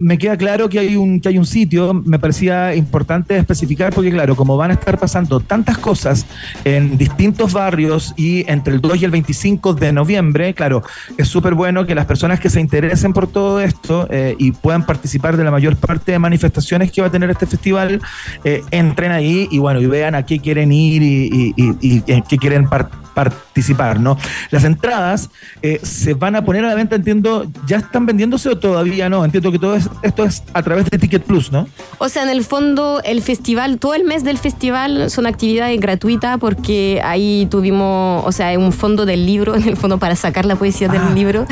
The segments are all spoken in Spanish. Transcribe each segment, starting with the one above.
me queda claro que hay un que hay un sitio, me parecía importante especificar porque claro, como van a estar pasando tantas cosas en distintos barrios y entre el 2 y el 25 de noviembre, claro, es súper bueno que las personas que se interesen por todo esto eh, y puedan participar de la mayor parte de manifestaciones que va a tener este festival, eh, entren ahí y bueno, y vean a qué quieren ir y, y, qué quieren participar, ¿no? Las entradas eh, se van a poner a la venta, entiendo, ¿ya están vendiéndose o todavía no? Entiendo que todo es esto es a través de Ticket Plus, ¿no? O sea, en el fondo, el festival, todo el mes del festival son actividades gratuitas porque ahí tuvimos, o sea, un fondo del libro, en el fondo para sacar la poesía del ah. libro.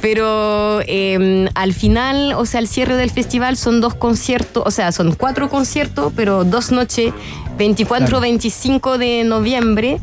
Pero em, al final, o sea, el cierre del festival son dos conciertos, o sea, son cuatro conciertos, pero dos noches, 24-25 de noviembre.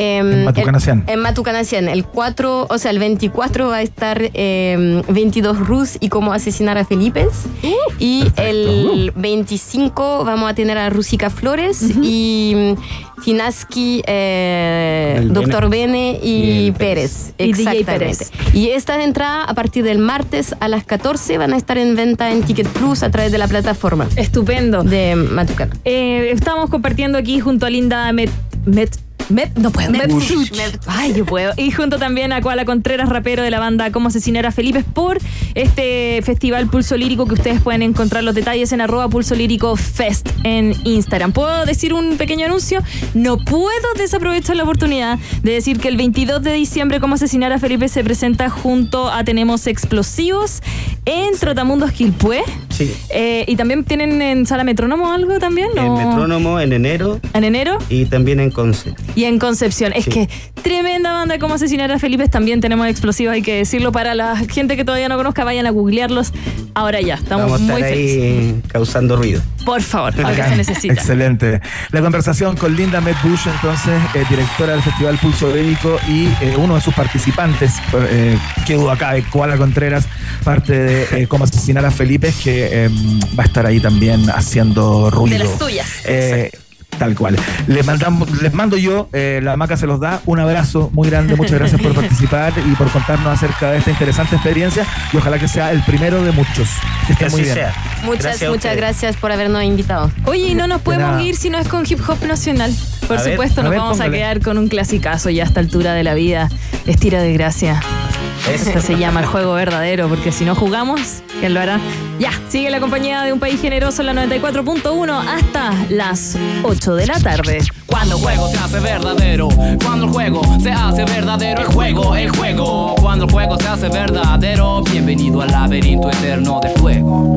Em, en Matucanacien. en Matucanacien. El 4, o sea, el 24 va a estar 22 em, Rus y cómo asesinar a Felipe. Uh, y el 25 vamos a tener a Rusica Flores y mm, Finaski, eh, Doctor Bene y, Pérez. Exactamente. Y estas entradas a partir del martes a las 14 van a estar en venta en Ticket Plus a través de la plataforma. Estupendo. De Matucana. Eh, estamos compartiendo aquí junto a Linda Met no puedo. Ay, yo puedo. Y junto también a Koala Contreras, rapero de la banda Cómo asesinar a Felipe por este festival Pulso Lírico que ustedes pueden encontrar los detalles en arroba Pulso Lírico Fest en Instagram. ¿Puedo decir un pequeño anuncio? No puedo desaprovechar la oportunidad de decir que el 22 de diciembre Cómo asesinar a Felipe se presenta junto a Tenemos Explosivos en Trotamundos Quilpué. Sí. Eh, y también tienen en Sala Metrónomo algo también. En Metrónomo en enero. En enero. Y también en Conce y en Concepción. Es que tremenda banda como asesinar a Felipe. También tenemos explosivos, hay que decirlo. Para la gente que todavía no conozca, vayan a googlearlos. Ahora ya, estamos Vamos a muy ahí causando ruido. Por favor, lo que se necesita. Excelente. La conversación con Linda Bush, entonces, eh, directora del Festival Pulso Bélico y eh, uno de sus participantes, eh, que duda acá, Koala Contreras, parte de Cómo asesinar a Felipe, que va a estar ahí también haciendo ruido. De las tuyas. Tal cual. Les, mandamos, les mando yo, eh, la maca se los da, un abrazo muy grande, muchas gracias por participar y por contarnos acerca de esta interesante experiencia y ojalá que sea el primero de muchos. Que muy bien. Muchas, muchas gracias por habernos invitado. Oye, y no nos podemos ir si no es con hip hop nacional. Por supuesto, nos vamos a quedar con un clasicazo ya a esta altura de la vida. Estira de gracia. Esto se llama el juego verdadero, porque si no jugamos, ¿quién lo hará? Ya, sigue la compañía de un país generoso en la 94.1 hasta las 8 de la tarde. Cuando el juego se hace verdadero, cuando el juego se hace verdadero, el juego, el juego, cuando el juego se hace verdadero, bienvenido al laberinto eterno de fuego.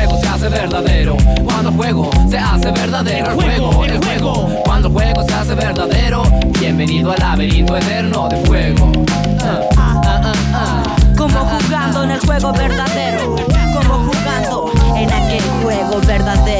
juego se hace verdadero, cuando juego se hace verdadero, el juego, el juego, cuando juego se hace verdadero, bienvenido al laberinto eterno de fuego. Como jugando en el juego verdadero, como jugando en aquel juego verdadero.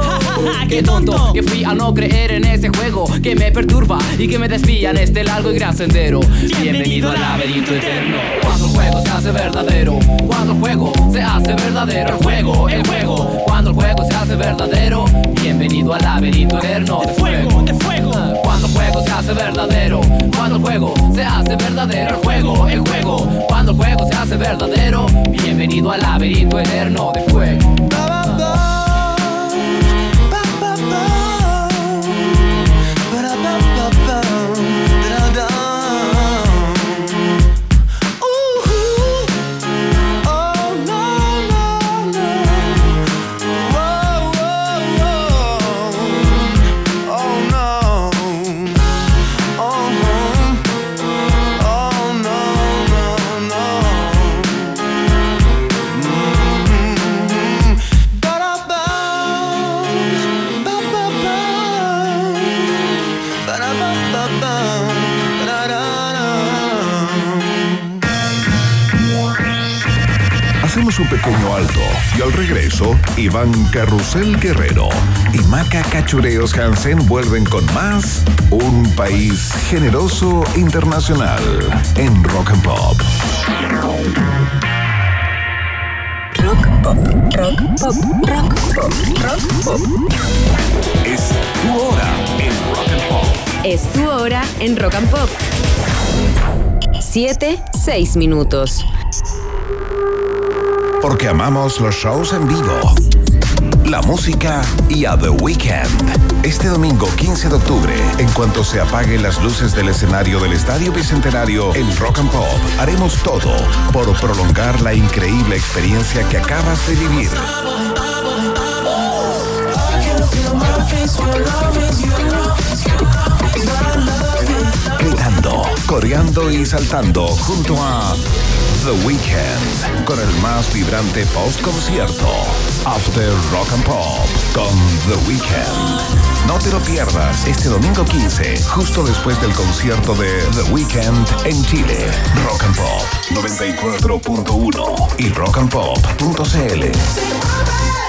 Qué tonto que fui a no creer en ese juego que me perturba y que me desvía en este largo y gran sendero. Bienvenido al laberinto eterno. Cuando el juego se hace verdadero, cuando el juego se hace verdadero, el juego, el juego, cuando el juego se hace hace verdadero, bienvenido al laberinto eterno de fuego, de fuego. Cuando el juego se hace verdadero, cuando el juego se hace verdadero, el juego, el juego. Cuando el juego se hace verdadero, bienvenido al laberinto eterno de fuego. Pequeño alto y al regreso, Iván Carrusel Guerrero y Maca Cachureos Hansen vuelven con más Un País Generoso Internacional en Rock and Pop. Rock pop, rock pop, rock pop, rock pop. Es tu hora en Rock and Pop. Es tu hora en Rock and Pop. 7, 6 minutos. Porque amamos los shows en vivo, la música y a The Weeknd. Este domingo 15 de octubre, en cuanto se apaguen las luces del escenario del Estadio Bicentenario en Rock and Pop, haremos todo por prolongar la increíble experiencia que acabas de vivir. Gritando, coreando y saltando junto a The Weeknd con el más vibrante post concierto After Rock and Pop con The Weeknd. No te lo pierdas este domingo 15, justo después del concierto de The Weeknd en Chile. Rock and Pop 94.1 y rockandpop.cl.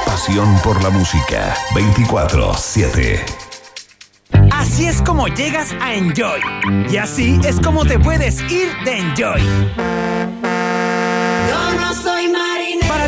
Pasión por la música 24/7. Así es como llegas a Enjoy. Y así es como te puedes ir de Enjoy.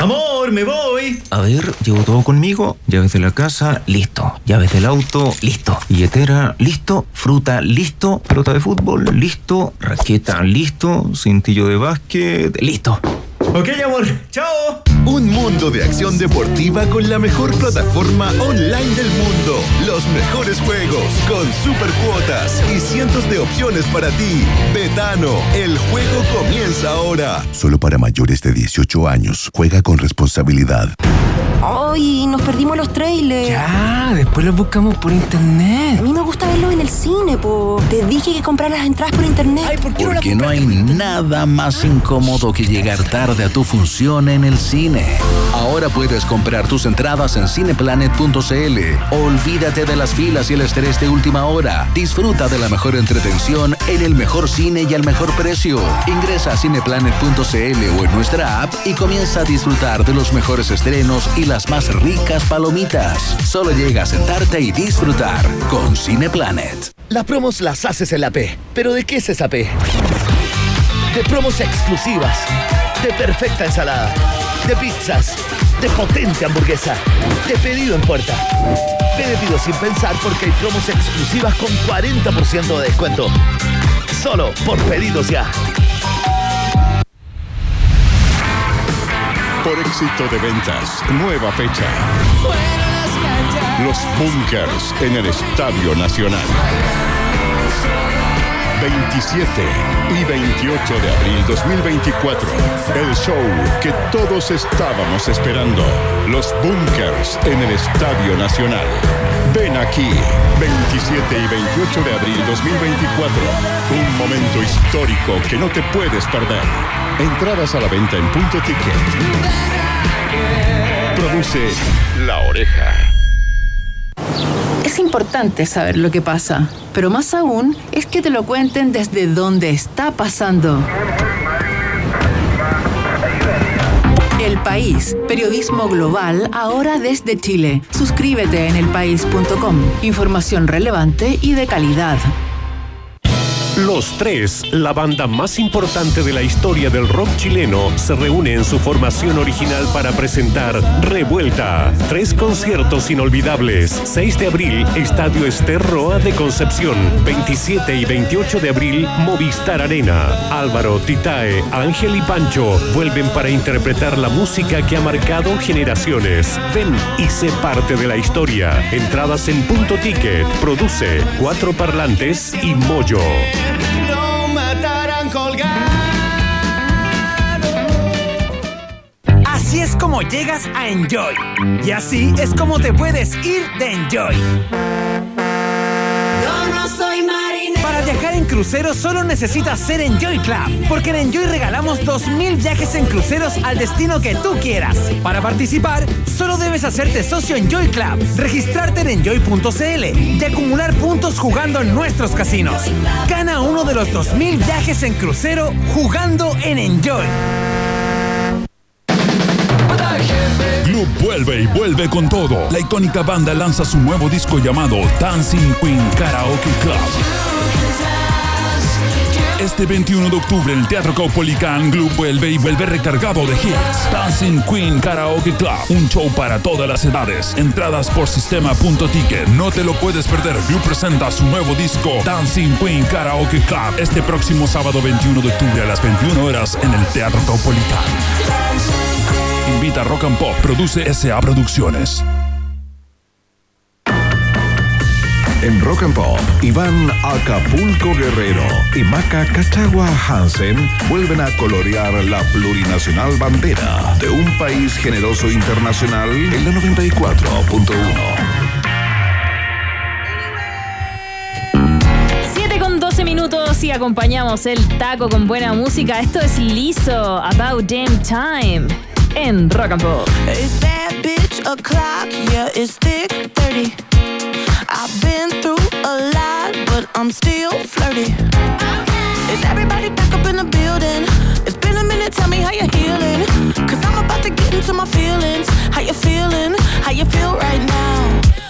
Amor, me voy. A ver, llevo todo conmigo. Llaves de la casa, listo. Llaves del auto, listo. Billetera, listo. Fruta, listo. Pelota de fútbol, listo. Raqueta, listo. Cintillo de básquet, listo. Ok, amor. Chao. Un mundo de acción deportiva con la mejor plataforma online del mundo. Los mejores juegos con super cuotas y cientos de opciones para ti. Betano, el juego comienza ahora. Solo para mayores de 18 años. Juega con responsabilidad. Ay, nos perdimos los trailers. Ya, después los buscamos por internet. A mí me gusta verlos en el cine, po. Te dije que comprar las entradas por internet. Porque no hay nada más incómodo que llegar tarde a tu función en el cine. Ahora puedes comprar tus entradas en cineplanet.cl. Olvídate de las filas y el estrés de última hora. Disfruta de la mejor entretención en el mejor cine y al mejor precio. Ingresa a cineplanet.cl o en nuestra app y comienza a disfrutar de los mejores estrenos y las más ricas palomitas. Solo llega a sentarte y disfrutar con Cineplanet. Las promos las haces en la P. ¿Pero de qué es esa P? De promos exclusivas, de perfecta ensalada, de pizzas, de potente hamburguesa, de pedido en puerta. Te pido sin pensar porque hay promos exclusivas con 40% de descuento. Solo por pedidos ya. Por éxito de ventas, nueva fecha. Los Bunkers en el Estadio Nacional. 27 y 28 de abril 2024. El show que todos estábamos esperando. Los Bunkers en el Estadio Nacional. Ven aquí, 27 y 28 de abril 2024. Un momento histórico que no te puedes perder. Entradas a la venta en punto ticket. Produce La Oreja. Es importante saber lo que pasa, pero más aún es que te lo cuenten desde donde está pasando. El País, periodismo global ahora desde Chile. Suscríbete en elpaís.com. Información relevante y de calidad. Los Tres, la banda más importante de la historia del rock chileno, se reúne en su formación original para presentar Revuelta. Tres conciertos inolvidables. 6 de abril, Estadio Ester Roa de Concepción. 27 y 28 de abril, Movistar Arena. Álvaro, Titae, Ángel y Pancho vuelven para interpretar la música que ha marcado generaciones. Ven y sé parte de la historia. Entradas en punto ticket. Produce Cuatro Parlantes y Moyo. Matarán colgado. Así es como llegas a Enjoy. Y así es como te puedes ir de Enjoy. Viajar en crucero solo necesitas ser Enjoy Club, porque en Enjoy regalamos 2.000 viajes en cruceros al destino que tú quieras. Para participar, solo debes hacerte socio Enjoy Club, registrarte en enjoy.cl y acumular puntos jugando en nuestros casinos. Gana uno de los 2.000 viajes en crucero jugando en Enjoy. Club vuelve y vuelve con todo. La icónica banda lanza su nuevo disco llamado Dancing Queen Karaoke Club. Este 21 de octubre en el Teatro Caupolicán, Club vuelve y vuelve recargado de hits. Dancing Queen Karaoke Club, un show para todas las edades. Entradas por sistema.ticket. No te lo puedes perder. Club presenta su nuevo disco Dancing Queen Karaoke Club este próximo sábado 21 de octubre a las 21 horas en el Teatro Caupolicán. Invita Rock and Pop, produce SA Producciones. En Rock and Pop, Iván Acapulco Guerrero y Maca Cachagua Hansen vuelven a colorear la plurinacional bandera de un país generoso internacional en la 94.1. 7 con 12 minutos y acompañamos el taco con buena música. Esto es liso, About Damn Time, en Rock and Pop. Is that bitch o'clock? Yeah, it's thick 30. I've been through a lot, but I'm still flirty. Is everybody back up in the building? It's been a minute, tell me how you're I'm about to get into my feelings. How you feeling? How you feel right now?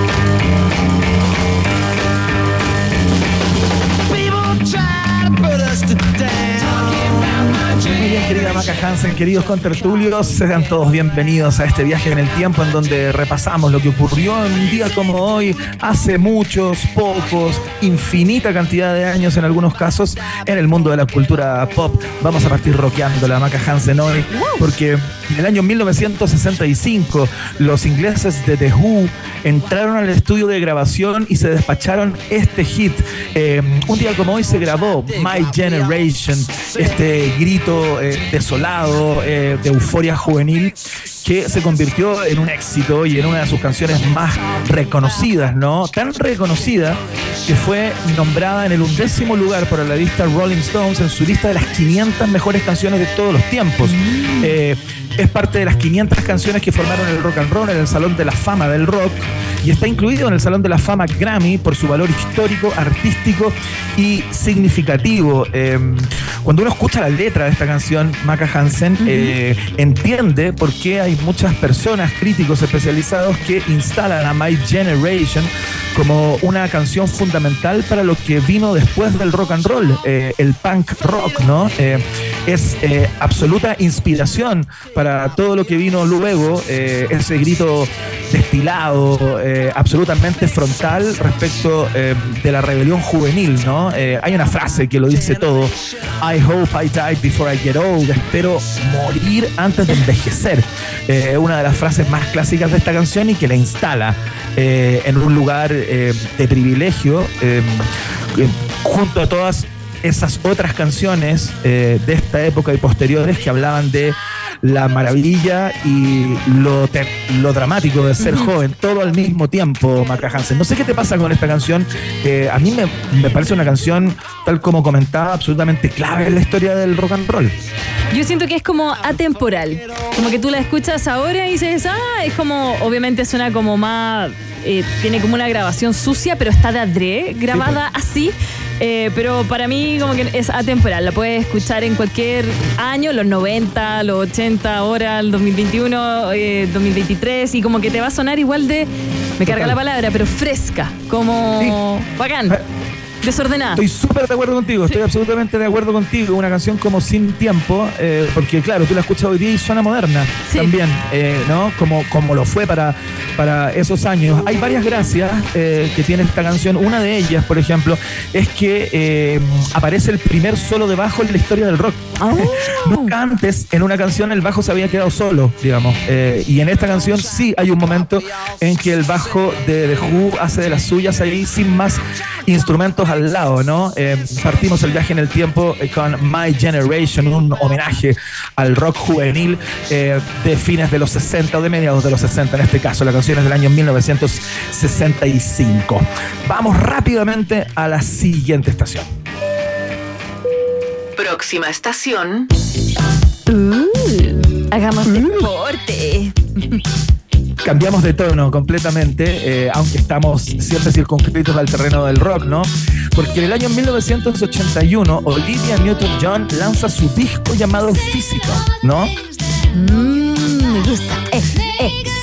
Querida Maca Hansen, queridos contertulios, sean todos bienvenidos a este viaje en el tiempo en donde repasamos lo que ocurrió en un día como hoy, hace muchos, pocos, infinita cantidad de años en algunos casos, en el mundo de la cultura pop. Vamos a partir rockeando la Maca Hansen hoy, porque en el año 1965 los ingleses de The Who entraron al estudio de grabación y se despacharon este hit. Eh, un día como hoy se grabó My Generation, este grito eh, desolado eh, de euforia juvenil que se convirtió en un éxito y en una de sus canciones más reconocidas, ¿no? Tan reconocida que fue nombrada en el undécimo lugar por la lista Rolling Stones en su lista de las 500 mejores canciones de todos los tiempos. Eh, es parte de las 500 canciones que formaron el rock and roll en el Salón de la Fama del Rock y está incluido en el Salón de la Fama Grammy por su valor histórico, artístico y significativo. Eh, cuando uno escucha la letra de esta canción, Maca Hansen eh, entiende por qué hay muchas personas, críticos especializados, que instalan a My Generation como una canción fundamental para lo que vino después del rock and roll, eh, el punk rock, ¿no? Eh, es eh, absoluta inspiración para todo lo que vino luego, eh, ese grito destilado, eh, absolutamente frontal respecto eh, de la rebelión juvenil, ¿no? Hay una frase que lo dice todo, I hope I die before I get old, espero morir antes de envejecer. Eh, una de las frases más clásicas de esta canción y que la instala eh, en un lugar eh, de privilegio junto a todas esas otras canciones de esta época y posteriores que hablaban de la maravilla y lo, te- lo dramático de ser joven, todo al mismo tiempo, Maca Hansen. No sé qué te pasa con esta canción. eh, a mí me, me parece una canción, tal como comentaba, absolutamente clave en la historia del rock and roll. Yo siento que es como atemporal. Como que tú la escuchas ahora y dices, ah, es como, obviamente suena como más, eh, tiene como una grabación sucia, pero está de adrede, grabada así. Eh, pero para mí como que es atemporal, la puedes escuchar en cualquier año, los 90, los 80, ahora, el 2021, eh, 2023, y como que te va a sonar igual de, me carga Total. la palabra, pero fresca, como bacán, desordenada. Estoy súper de acuerdo contigo, estoy absolutamente de acuerdo contigo. Una canción como Sin Tiempo, eh, porque claro, tú la escuchas hoy día y suena moderna también, eh, ¿no? Como, como lo fue para, para esos años. Hay varias gracias eh, que tiene esta canción. Una de ellas, por ejemplo, es que eh, aparece el primer solo de bajo en la historia del rock. Nunca antes en una canción el bajo se había quedado solo, digamos. Eh, y en esta canción sí hay un momento en que el bajo de The Who hace de las suyas ahí sin más instrumentos al lado, ¿no? Eh, partimos el viaje en el tiempo eh, con My Generation, un homenaje al rock juvenil eh, de fines de los 60 o de mediados de los 60 en este caso. La canción es del año 1965. Vamos rápidamente a la siguiente estación. Próxima estación. hagamos deporte. Cambiamos de tono completamente, eh, aunque estamos siempre circunscritos al terreno del rock, ¿no? Porque en el año 1981 Olivia Newton-John lanza su disco llamado Físico, ¿no? me gusta. Eh.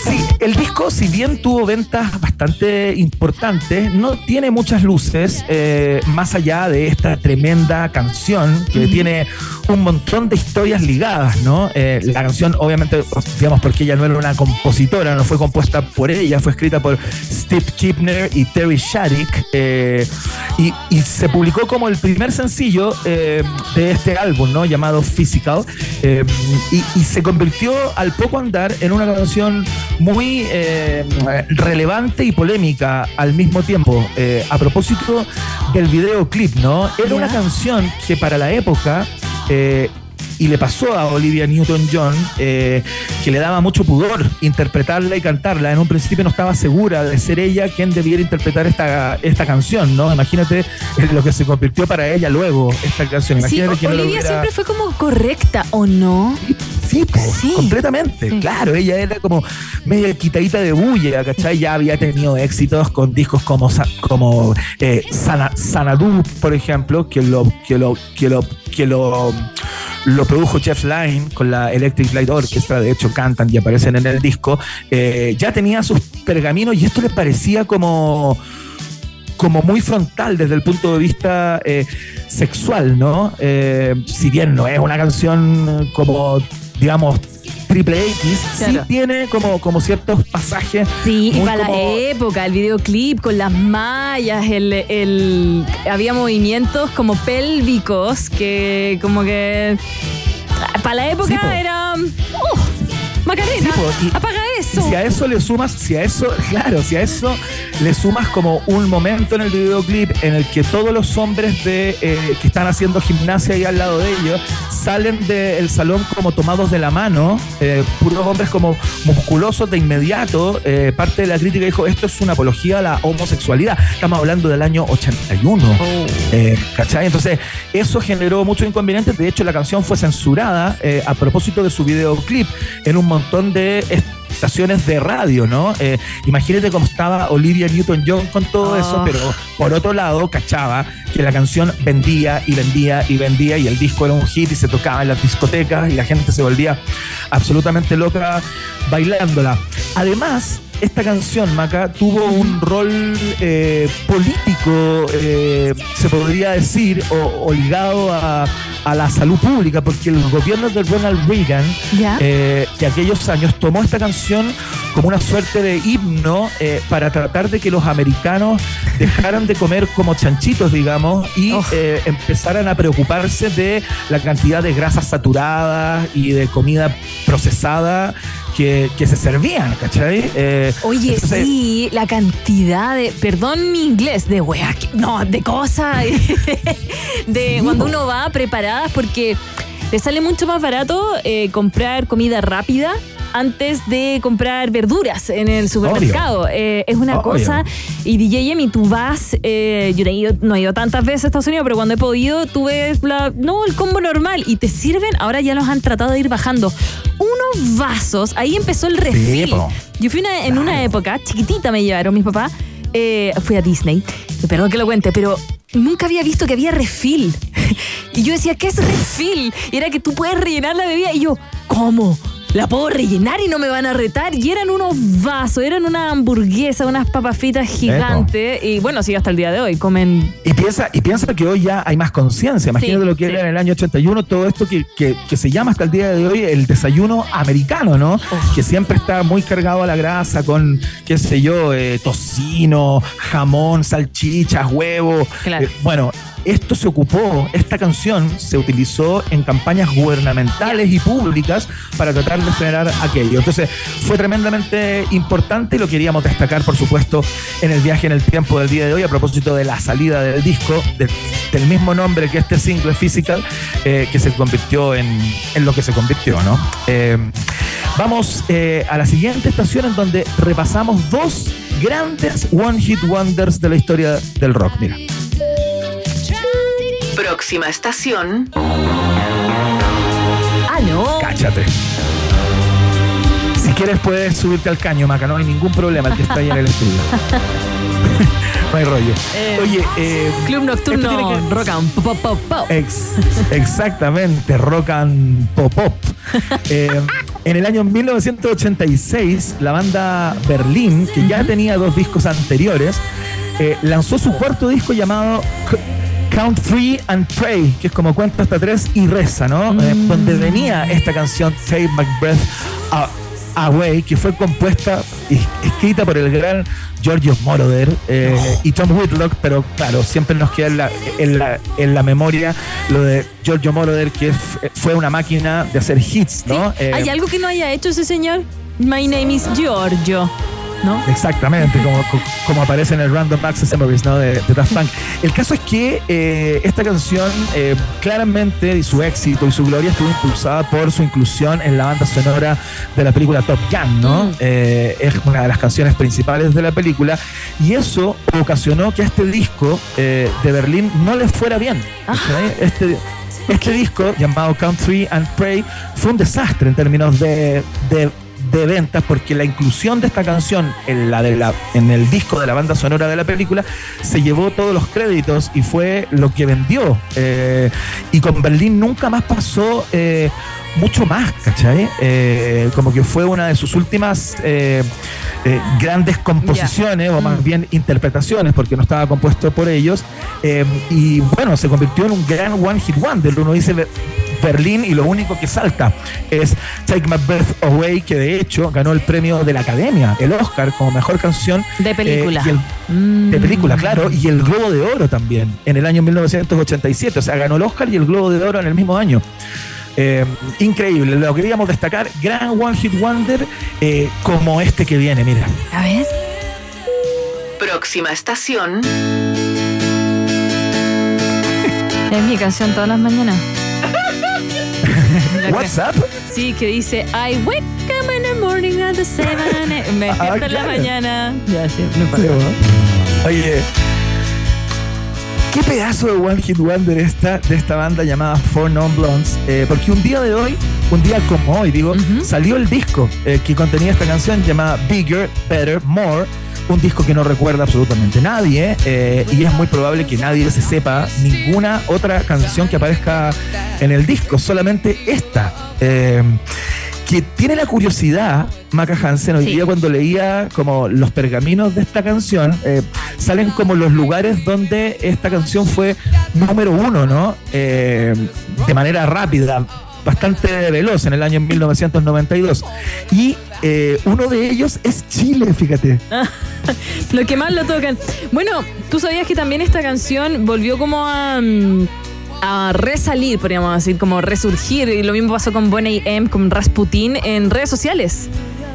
Sí, el disco, si bien tuvo ventas bastante importantes, no tiene muchas luces, eh, más allá de esta tremenda canción que tiene un montón de historias ligadas, ¿no? Eh, la canción, obviamente, digamos, porque ella no era una compositora, no fue compuesta por ella, fue escrita por Steve Kipner y Terry Shattuck, eh, y, y se publicó como el primer sencillo de este álbum, ¿no? Llamado Physical, y, y se convirtió al poco andar en una canción muy eh, relevante y polémica al mismo tiempo. Eh, a propósito del videoclip, ¿no? Era una canción que para la época eh, y le pasó a Olivia Newton-John eh, que le daba mucho pudor interpretarla y cantarla. En un principio no estaba segura de ser ella quien debiera interpretar esta, esta canción, ¿no? Imagínate lo que se convirtió para ella luego esta canción. Sí, Imagínate que no lo Olivia hubiera- siempre fue como correcta, ¿o no? Sí, po, completamente. Claro, ella era como media quitadita de bulla, ¿cachai? Ya había tenido éxitos con discos como, como eh, Sana- Sanadu, por ejemplo, que lo, que lo, que lo, que lo, lo produjo Jeff Lynne con la Electric Light Orchestra, de hecho cantan y aparecen en el disco. Eh, ya tenía sus pergaminos y esto les parecía como como muy frontal desde el punto de vista eh, sexual, ¿no? Eh, si bien no es una canción como, digamos, triple X, sí tiene como, como ciertos pasajes. Sí, y para como- la época, el videoclip con las mallas, el, el- había movimientos como pélvicos que como que para la época Sí, era ¡Oh! Macarena, Sí, po, y- apaga eso. Y si a eso le sumas, si a eso, claro, si a eso le sumas como un momento en el videoclip en el que todos los hombres de eh, que están haciendo gimnasia ahí al lado de ellos salen del salón como tomados de la mano, eh, puros hombres como musculosos de inmediato, eh, parte de la crítica dijo, esto es una apología a la homosexualidad. Estamos hablando del año 81. Eh, ¿Cachai? Entonces, eso generó muchos inconvenientes. De hecho, la canción fue censurada a propósito de su videoclip en un montón de estaciones de radio, ¿no? Eh, imagínate cómo estaba Olivia Newton-John con todo Oh. eso, pero por otro lado, cachaba que la canción vendía y vendía y vendía y el disco era un hit y se tocaba en las discotecas y la gente se volvía absolutamente loca bailándola. Además, esta canción, Maca, tuvo un rol eh, político, eh, se podría decir, o, o ligado a, a la salud pública, porque el gobierno de Ronald Reagan Ya. eh, de aquellos años tomó esta canción como una suerte de himno eh, para tratar de que los americanos dejaran de comer como chanchitos, digamos, y eh, empezaran a preocuparse de la cantidad de grasas saturadas y de comida procesada que, que se servían, ¿cachai? Eh, Oye, entonces, sí, la cantidad de, perdón mi inglés, de wea, que- no, de cosas, de cuando uno va preparadas porque le sale mucho más barato eh, comprar comida rápida antes de comprar verduras en el supermercado. Eh, es una Obvio. cosa, y DJ Emi, tú vas, eh, yo no he, ido, no he ido tantas veces a Estados Unidos, pero cuando he podido, tú ves la, no, el combo normal y te sirven, ahora ya los han tratado de ir bajando. Unos vasos, ahí empezó el refil. po. Yo fui una- en una época, chiquitita me llevaron mis papás, eh, fui a Disney, perdón que lo cuente, pero nunca había visto que había refil. y yo decía, ¿qué es refil? Y era que tú puedes rellenar la bebida. Y yo, ¿cómo? La puedo rellenar y no me van a retar. Y eran unos vasos, eran una hamburguesa, unas papas fritas gigantes. Y bueno, sí, hasta el día de hoy comen. Y piensa, y piensa que hoy ya hay más conciencia. Imagínate Sí, lo que sí. era en el año 81, todo esto que, que- que se llama hasta el día de hoy el desayuno americano, ¿no? Que siempre está muy cargado a la grasa con, qué sé yo, eh, tocino, jamón, salchichas, huevo. Claro. Eh, bueno, esto se ocupó, esta canción se utilizó en campañas gubernamentales y públicas para tratar de frenar aquello. Entonces fue tremendamente importante y lo queríamos destacar, por supuesto, en el viaje en el tiempo del día de hoy a propósito de la salida del disco de- del mismo nombre que este single Physical, eh, que se convirtió en, en lo que se convirtió, ¿no? Eh, vamos eh, a la siguiente estación en donde repasamos dos grandes One Hit Wonders de la historia del rock. Mira. Próxima estación. Ah, no. Cáchate. Si quieres puedes subirte al caño, Maca, no hay ningún problema el que está ahí en el estudio. no hay rollo. Eh, Oye, eh, Club nocturno, tiene que- rock and pop, pop, pop. Ex- exactamente, rock and pop pop. Eh, en el año 1986, la banda Berlín, que ya tenía dos discos anteriores, eh, lanzó su cuarto disco llamado Count Free and Pray, que es como cuenta hasta tres y reza, ¿no? Eh, donde venía esta canción Take My Breath Away, que fue compuesta y escrita por el gran Giorgio Moroder eh, y Tom Whitlock, pero claro, siempre nos queda en la, en la, en la memoria lo de Giorgio Moroder, que fue una máquina de hacer hits, ¿no? Eh, ¿Hay algo que no haya hecho ese señor? My name is Giorgio. ¿No? Exactamente, como, co- como aparece en el Random Access Memories ¿no? de, de Daft Punk. El caso es que eh, esta canción eh, claramente y su éxito y su gloria estuvo impulsada por su inclusión en la banda sonora de la película Top Gun, ¿no? Eh, es una de las canciones principales de la película y eso ocasionó que a este disco de Berlín no le fuera bien. ¿cachai? Este, este disco llamado Country and Pray fue un desastre en términos de, de- de ventas porque la inclusión de esta canción en, la de la, en el disco de la banda sonora de la película se llevó todos los créditos y fue lo que vendió. Eh, y con Berlín nunca más pasó eh, mucho más, ¿cachai? Eh, como que fue una de sus últimas eh, eh, grandes composiciones o más bien interpretaciones porque no estaba compuesto por ellos. Eh, y bueno, se convirtió en un gran One Hit Wonder. Uno dice Be- Berlín y lo único que salta es Take My Breath Away, que de hecho ganó el premio de la Academia, el Oscar, como mejor canción. De película. eh, el- de película, claro, y el Globo de Oro también, en el año 1987. O sea, ganó el Oscar y el Globo de Oro en el mismo año. Eh, increíble, lo queríamos destacar. Gran One Hit Wonder eh, como este que viene, mira. A ver. Próxima estación. Es mi canción todas las mañanas. WhatsApp. Sí, que dice I wake up in the morning at the seven. Me despierto Ah, en la mañana. Ya, sí, no importa. Sí. Oye, qué pedazo de One Hit Wonder esta, de esta banda llamada Four Non Blondes. eh, porque un día de hoy, un día como hoy, digo, salió el disco eh, que contenía esta canción llamada Bigger, Better, More. Un disco que no recuerda absolutamente nadie eh, y es muy probable que nadie se sepa ninguna otra canción que aparezca en el disco, solamente esta. eh, que tiene la curiosidad, Maca Hansen, hoy día cuando leía como los pergaminos de esta canción, eh, salen como los lugares donde esta canción fue número uno, ¿no? Eh, de manera rápida, bastante veloz en el año 1992. Y eh, uno de ellos es Chile, fíjate. Lo que más lo tocan. Bueno, tú sabías que también esta canción volvió como a, mm, a resalir, podríamos decir, como resurgir. Y lo mismo pasó con Bonnie M, con Rasputin en redes sociales.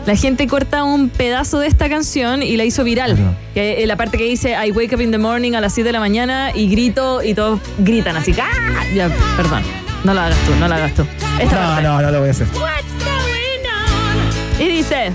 La gente corta un pedazo de esta canción y la hizo viral. Eh, la parte que dice I wake up in the morning a las 7 de la mañana y grito y todos gritan así. ¡Ah! Ya, perdón. No lo hagas tú, no lo hagas tú. Esta No, parte. no, no lo voy a hacer. Y dice.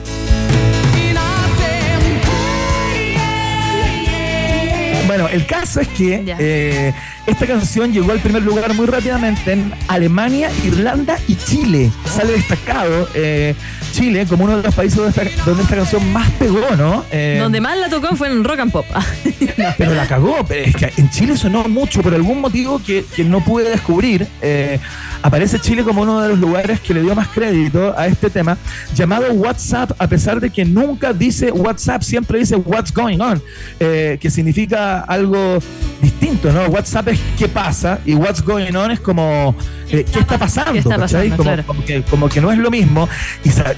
Bueno, el caso es que eh, esta canción llegó al primer lugar muy rápidamente en Alemania, Irlanda y Chile. Sale destacado eh, Chile como uno de los países donde esta, donde esta canción más pegó, ¿no? Eh, Donde más la tocó fue en Rock and Pop. pero la cagó. Pero es que en Chile sonó mucho por algún motivo que, que no pude descubrir. Eh, aparece Chile como uno de los lugares que le dio más crédito a este tema, llamado WhatsApp, a pesar de que nunca dice WhatsApp, siempre dice What's Going On, eh, que significa algo distinto, ¿no? WhatsApp es qué pasa y What's Going On es como eh, qué está pasando, ¿Qué está pasando? Como, Claro. como que, como que no es lo mismo.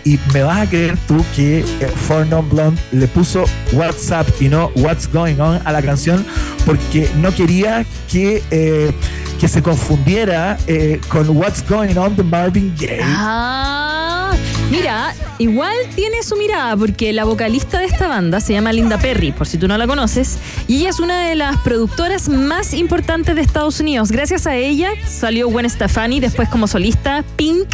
Y, y me vas a creer tú que eh, For Non Blonde le puso WhatsApp y no What's Going On a la canción porque no quería que, eh, que se confundiera eh, con What's Going On de Marvin Gaye. Ah, mira, igual tiene su mirada porque la vocalista de esta banda se llama Linda Perry, por si tú no la conoces, y ella es una de las productoras más importantes de Estados Unidos. Gracias a ella salió Gwen Stefani, después como solista, Pink.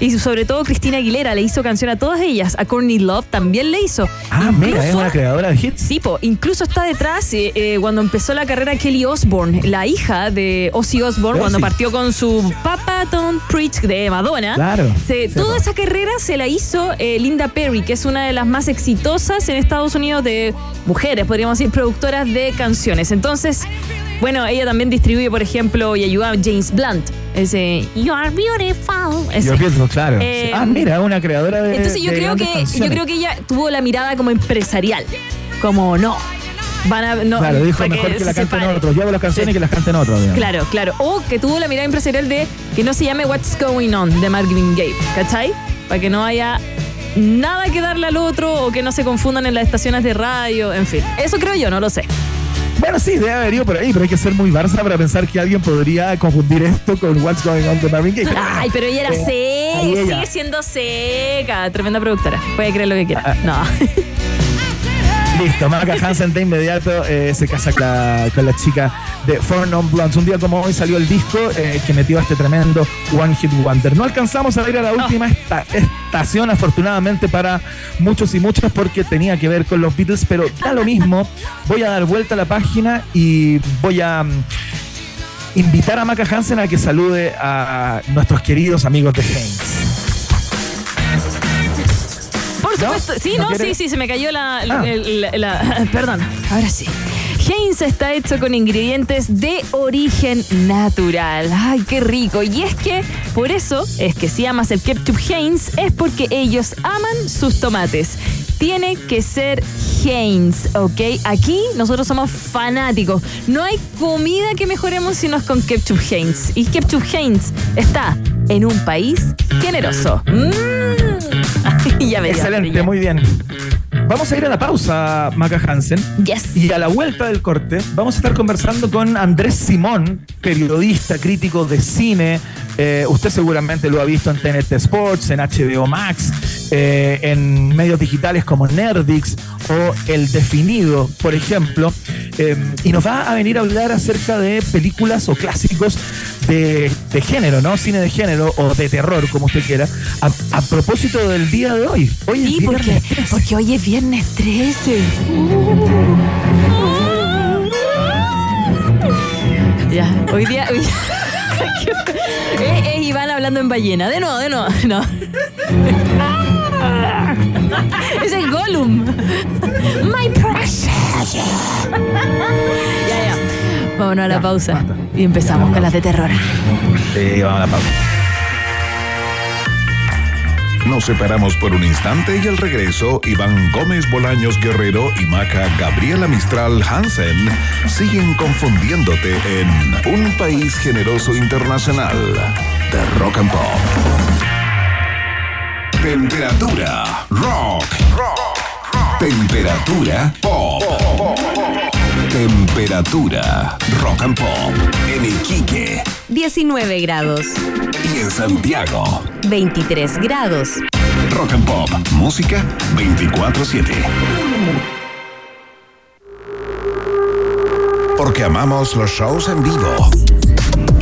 Y sobre todo Cristina Aguilera le hizo canción a todas ellas. A Courtney Love también le hizo. Ah, mira, es una creadora de hits. Sí, po, incluso está detrás eh, eh, cuando empezó la carrera Kelly Osbourne, la hija de Ozzy Osbourne, cuando partió con su Papa Don't Preach de Madonna. Claro. Se- toda esa carrera se la hizo eh, Linda Perry, que es una de las más exitosas en Estados Unidos de mujeres, podríamos decir, productoras de canciones. Entonces, bueno, ella también distribuye, por ejemplo, y ayuda a James Blunt. Ese You are beautiful. ese. Yo pienso, claro. Eh, ah, mira, una creadora de. Entonces yo de creo que yo creo que ella tuvo la mirada como empresarial, como no. Van a no Claro, dijo mejor que, la se canten separe. otros. Yo hago las canciones y que las canten otros. digamos. Claro, claro. O que tuvo la mirada empresarial de que no se llame What's Going On de Marvin Gaye, ¿cachai? Para que no haya nada que darle al otro o que no se confundan en las estaciones de radio, en fin. Eso creo yo, no lo sé. Bueno, sí, debe haber ido por ahí, pero hay que ser muy Barça para pensar que alguien podría confundir esto con What's Going On de Marvin Gaye. Ay, pero ella era Eh, seca, sigue siendo seca, tremenda productora. Puede creer lo que quiera. No. Listo, Maca Hansen de inmediato eh, se casa con la, chica de Four Non Blondes. Un día como hoy salió el disco eh, que metió este tremendo One Hit Wonder. No alcanzamos a ir a la última esta- estación, afortunadamente para muchos y muchas, porque tenía que ver con los Beatles, pero da lo mismo. Voy a dar vuelta a la página y voy a. mm, Invitar a Maca Hansen a que salude a nuestros queridos amigos de Haynes. Por supuesto. Sí, ¿No sí, sí, se me cayó la. Ah. el- la- la- perdón, ahora sí. Heinz está hecho con ingredientes de origen natural. Ay, qué rico. Y es que, por eso, es que si amas el ketchup Heinz, es porque ellos aman sus tomates. Tiene que ser Heinz, ¿ok? Aquí nosotros somos fanáticos. No hay comida que mejoremos si no es con ketchup Heinz. Y ketchup Heinz está en un país generoso. Mm. ya me Excelente, ya. muy bien. Vamos a ir a la pausa, Maca Hansen. Y a la vuelta del corte, vamos a estar conversando con Andrés Simón, periodista, crítico de cine. Eh, usted seguramente lo ha visto en TNT Sports, en HBO Max, eh, en medios digitales como Nerdix o El Definido, por ejemplo. Eh, y nos va a venir a hablar acerca de películas o clásicos de, de género, ¿no? Cine de género o de terror, como usted quiera. A, a propósito del día de hoy. Hoy es Sí, porque, porque hoy es viernes 13. Ya, hoy día. hoy- es, es Iván hablando en ballena. De nuevo, de nuevo. No. Es el Gollum. My precious. Ya, ya. Vámonos a la pausa. Y empezamos con las de terror. Sí, vamos a la pausa. Nos separamos por un instante y al regreso, Iván Gómez Bolaños Guerrero y Maca Gabriela Mistral Hansen siguen confundiéndote en Un País Generoso Internacional de Rock and Pop. Temperatura rock. Temperatura pop. Temperatura rock and pop en Iquique 19 grados. y en Santiago. 23 grados. Rock and Pop, música 24/7. Porque amamos los shows en vivo,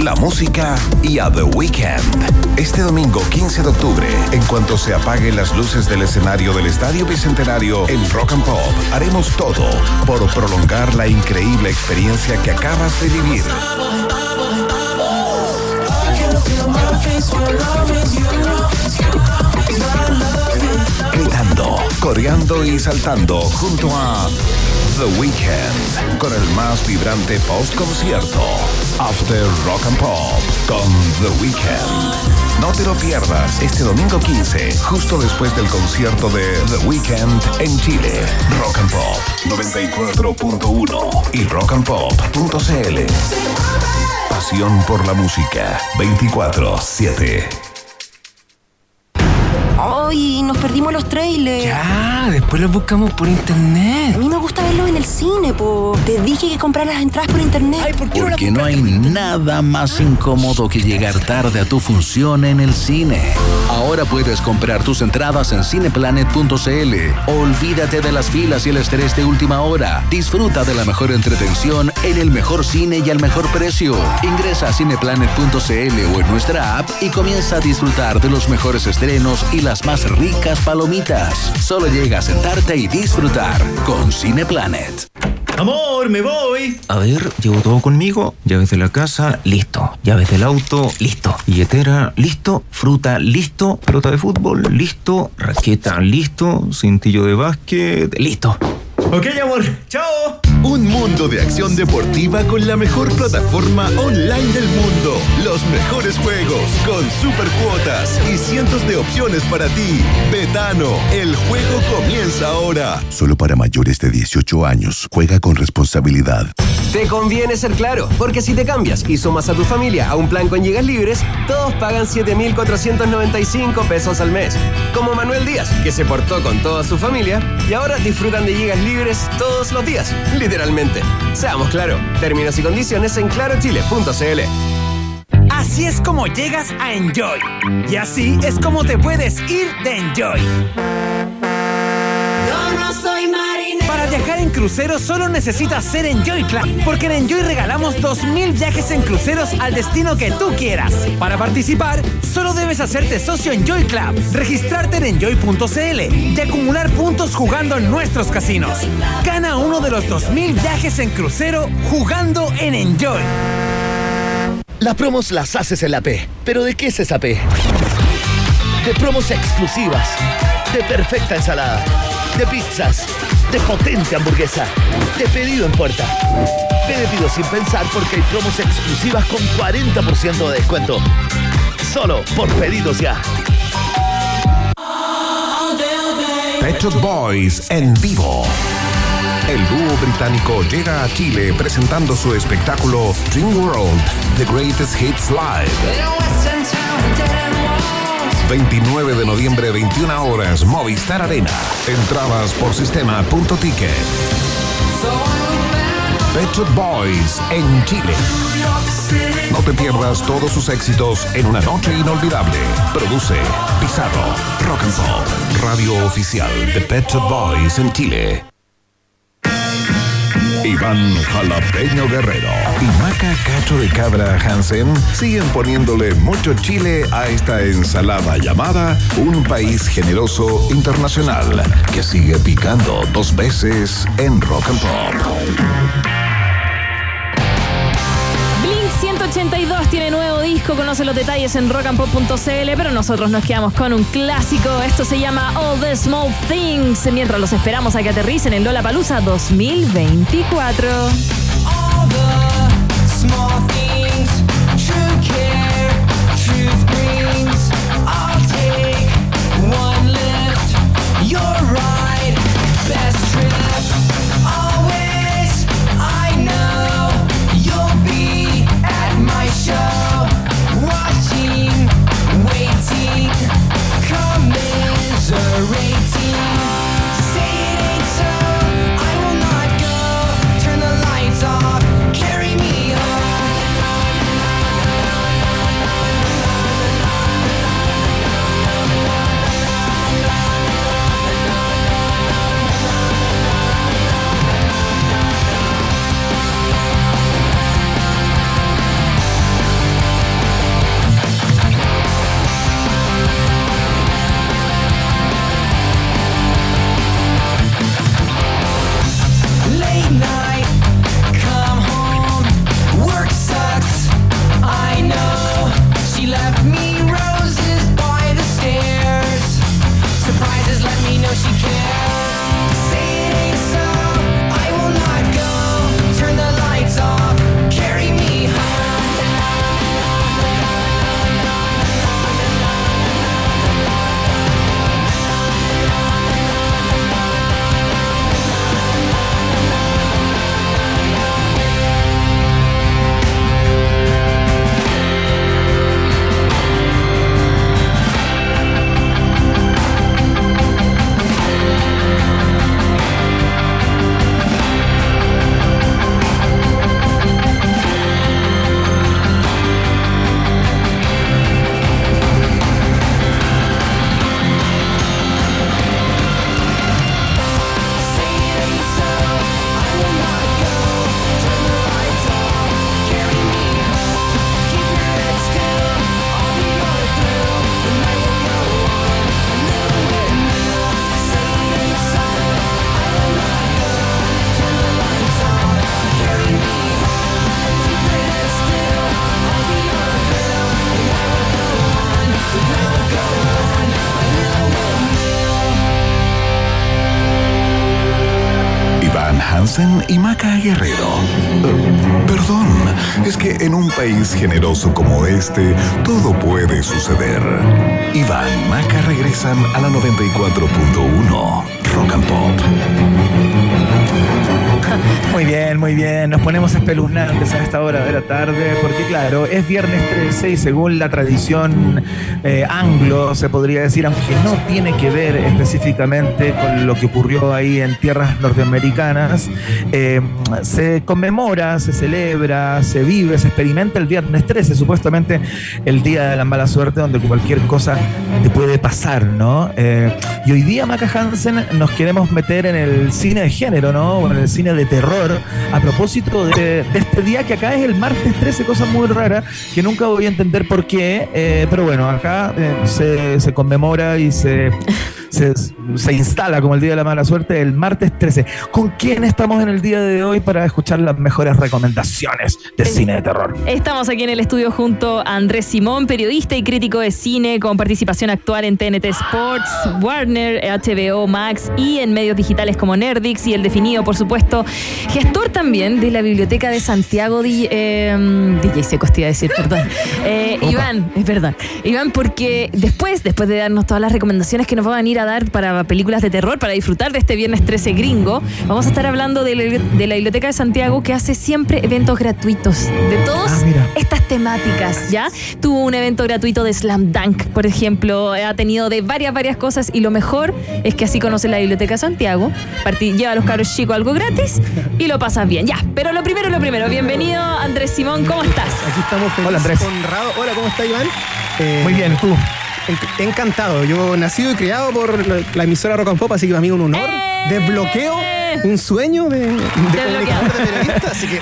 la música y a The Weeknd. Este domingo 15 de octubre, en cuanto se apaguen las luces del escenario del Estadio Bicentenario en Rock and Pop, haremos todo por prolongar la increíble experiencia que acabas de vivir. Gritando, coreando y saltando junto a The Weeknd con el más vibrante post concierto After Rock and Pop con The Weeknd. No te lo pierdas este domingo 15, justo después del concierto de The Weeknd en Chile. Rock and Pop 94.1 y rockandpop.cl. Pasión por la música 24/7. Ay, nos perdimos los trailers. Ya, después los buscamos por internet. A mí me gusta verlos en el cine, po. Te dije que comprar las entradas por internet. Ay, ¿por Porque no hay nada más incómodo que llegar tarde a tu función en el cine. Ahora puedes comprar tus entradas en cineplanet.cl. Olvídate de las filas y el estrés de última hora. Disfruta de la mejor entretención en el mejor cine y al mejor precio. Ingresa a cineplanet.cl o en nuestra app y comienza a disfrutar de los mejores estrenos y las más ricas palomitas. Solo llega a sentarte y disfrutar con Cineplanet. Amor, me voy. A ver, llevo todo conmigo. Llaves de la casa, listo. Llaves del auto, listo. Billetera, listo. Fruta, listo. Pelota de fútbol, listo. Raqueta, listo. Cintillo de básquet, listo. Ok, amor. Chao. Un mundo de acción deportiva con la mejor plataforma online del mundo. Los mejores juegos con super cuotas y cientos de opciones para ti. Betano, el juego comienza ahora. Solo para mayores de 18 años. Juega con responsabilidad. Te conviene ser claro, porque si te cambias y sumas a tu familia a un plan con gigas libres, todos pagan 7,495 pesos al mes. Como Manuel Díaz, que se portó con toda su familia y ahora disfrutan de gigas libres todos los días, literalmente. Seamos claros, términos y condiciones en clarochile.cl. Así es como llegas a Enjoy. Y así es como te puedes ir de Enjoy. Viajar en crucero solo necesitas ser Enjoy Club, porque en Enjoy regalamos 2.000 viajes en cruceros al destino que tú quieras. Para participar, solo debes hacerte socio Enjoy Club, registrarte en enjoy.cl y acumular puntos jugando en nuestros casinos. Gana uno de los 2.000 viajes en crucero jugando en Enjoy. Las promos las haces en la P. ¿Pero de qué es esa P? De promos exclusivas, de perfecta ensalada, de pizzas, de potente hamburguesa, de pedido en puerta. Pide pido sin pensar porque hay promos exclusivas con 40% de descuento. Solo por pedidos ya. Pet Shop Boys en vivo. El dúo británico llega a Chile presentando su espectáculo Dream World, The Greatest Hits Live. 29 de noviembre, 21 horas, Movistar Arena. Entradas por sistema.ticket. Pet Boys en Chile. No te pierdas todos sus éxitos en una noche inolvidable. Produce Pizarro, Rock and Pop, radio oficial de Pet Boys en Chile. Iván Jalapeño Guerrero y Maca Cacho de Cabra Hansen siguen poniéndole mucho chile a esta ensalada llamada Un País Generoso Internacional que sigue picando dos veces en Rock and Pop. Tiene nuevo disco, conoce los detalles en rockandpop.cl, pero nosotros nos quedamos con un clásico. Esto se llama All the Small Things, mientras los esperamos a que aterricen en Lollapalooza 2024. País generoso como este, todo puede suceder. Iván y Maca regresan a la 94.1 Rock and Pop. Muy bien, muy bien. Nos ponemos espeluznantes a esta hora de la tarde porque, claro, es viernes 13 y según la tradición eh, anglo, se podría decir, aunque no tiene que ver específicamente con lo que ocurrió ahí en tierras norteamericanas, eh, se conmemora, se celebra, se vive, se experimenta el viernes 13, supuestamente el día de la mala suerte, donde cualquier cosa te puede pasar, ¿no? Eh, y hoy día, Maca Hansen, nos queremos meter en el cine de género, ¿no? En el cine terror, a propósito de, de este día que acá es el martes 13, cosa muy rara, que nunca voy a entender por qué, eh, pero bueno, acá eh, se, se conmemora y se, se, se instala como el día de la mala suerte el martes 13. ¿Con quién estamos en el día de hoy para escuchar las mejores recomendaciones de cine de terror? Estamos aquí en el estudio junto a Andrés Simón, periodista y crítico de cine con participación actual en TNT Sports, Warner, HBO Max y en medios digitales como Nerdix y El Definido, por supuesto. Gestor también de la Biblioteca de Santiago, DJ, eh, DJ Secos te iba a decir, perdón. Eh, Iván, es verdad. Iván, porque después, después de darnos todas las recomendaciones que nos van a ir a dar para películas de terror, para disfrutar de este viernes 13 gringo, vamos a estar hablando de la, de la Biblioteca de Santiago que hace siempre eventos gratuitos de todas estas temáticas, ¿ya? Tuvo un evento gratuito de Slam Dunk, por ejemplo, ha tenido de varias, varias cosas y lo mejor es que así conoce la Biblioteca de Santiago, parti- lleva a los cabros chicos algo gratis y lo pasas bien, ya. Pero lo primero, lo primero, bienvenido Andrés Simón, ¿cómo estás? Aquí estamos Hola, Andrés. Hola, ¿cómo está Iván? Eh, Muy bien, tú. En- Encantado. Yo nacido y criado por la, la emisora Rock and Pop, así que para mí un honor. Desbloqueo un sueño de, de de periodista, así que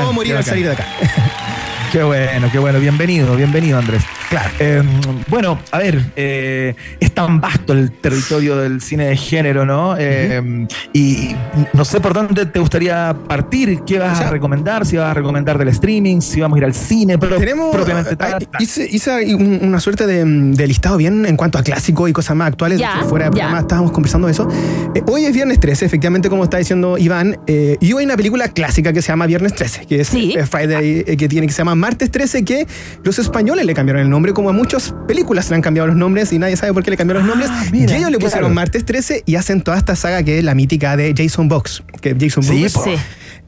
puedo morir al salir de acá. Qué bueno, qué bueno. Bienvenido, bienvenido, Andrés. Claro. bueno, a ver, eh, es tan vasto el territorio del cine de género, ¿no? Eh, y no sé por dónde te gustaría partir. ¿Qué vas a recomendar? Si vas a recomendar del streaming, si vamos a ir al cine, pero Tenemos, propiamente tal. hice, una suerte de, de listado bien en cuanto a clásicos y cosas más actuales. Ya, que fuera de programa estábamos conversando de eso. Eh, hoy es viernes 13, efectivamente, como está diciendo Iván. eh, y hoy hay una película clásica que se llama Viernes 13, que es eh, Friday, eh, que tiene que se llama Martes 13, que los españoles le cambiaron el nombre, como a muchas películas le han cambiado los nombres y nadie sabe por qué le cambiaron los nombres. mira, y ellos le claro. pusieron Martes 13 y hacen toda esta saga que es la mítica de Jason Box, que Jason Sí, Box.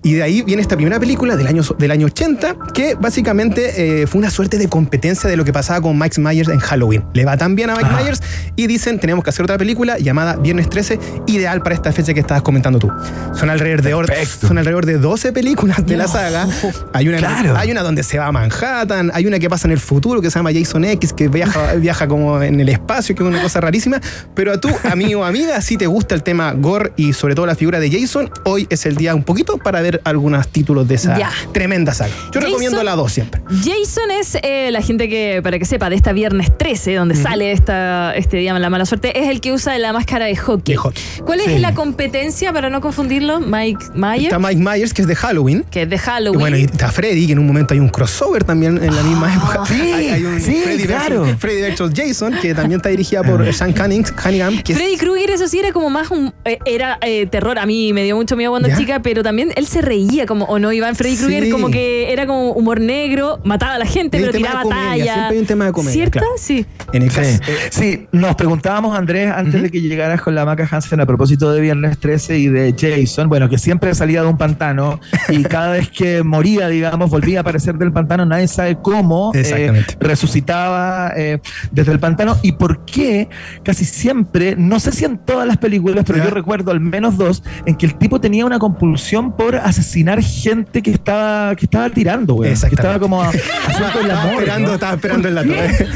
Y de ahí viene esta primera película del año, del año 80, que básicamente eh, fue una suerte de competencia de lo que pasaba con Mike Myers en Halloween. Le va tan bien a Mike Ah. Myers y dicen, tenemos que hacer otra película llamada Viernes 13, ideal para esta fecha que estabas comentando tú. Son alrededor de, or- son alrededor de 12 películas de la saga. Hay una, Claro. hay una donde se va a Manhattan, hay una que pasa en el futuro que se llama Jason X, que viaja, viaja como en el espacio, que es una cosa rarísima. Pero a tú, amigo o amiga, si te gusta el tema gore y sobre todo la figura de Jason, hoy es el día un poquito para ver algunos títulos de esa Ya. tremenda saga. Yo Jason- recomiendo la 2 siempre. Jason es eh, la gente que, para que sepa, de esta viernes 13, donde sale esta, este día la mala suerte, es el que usa la máscara de hockey. ¿Cuál es la competencia, para no confundirlo? Mike Myers. Está Mike Myers, que es de Halloween. Que es de Y Halloween. bueno, y está Freddy, que en un momento hay un crossover también en la misma época. sí, hay, hay un sí, Freddy, claro. versus, Freddy versus Jason, que también está dirigida por Sean Cunning- Cunningham. Que Freddy Krueger, eso sí, era como más un. eh, era eh, terror. A mí me dio mucho miedo cuando ¿Ya? chica, pero también él se reía, como, o no, Iván Freddy Krueger, Sí. como que era como humor negro, mataba a la gente, pero tiraba talla. siempre hay un tema de comedia, ¿Cierto? claro. Sí. en el Sí. caso, Sí, nos preguntábamos, Andrés, antes de que llegaras con la Maca Hansen a propósito de Viernes 13 y de Jason, bueno, que siempre salía de un pantano y cada vez que moría, digamos, volvía a aparecer del pantano, nadie sabe cómo eh, resucitaba eh, desde el pantano y por qué casi siempre, no sé si en todas las películas, pero Ya. yo recuerdo al menos dos, en que el tipo tenía una compulsión por asesinar gente que estaba, que estaba tirando, güey. Que estaba como haciendo el estaba amor. esperando, ¿no? estaba esperando en la torre.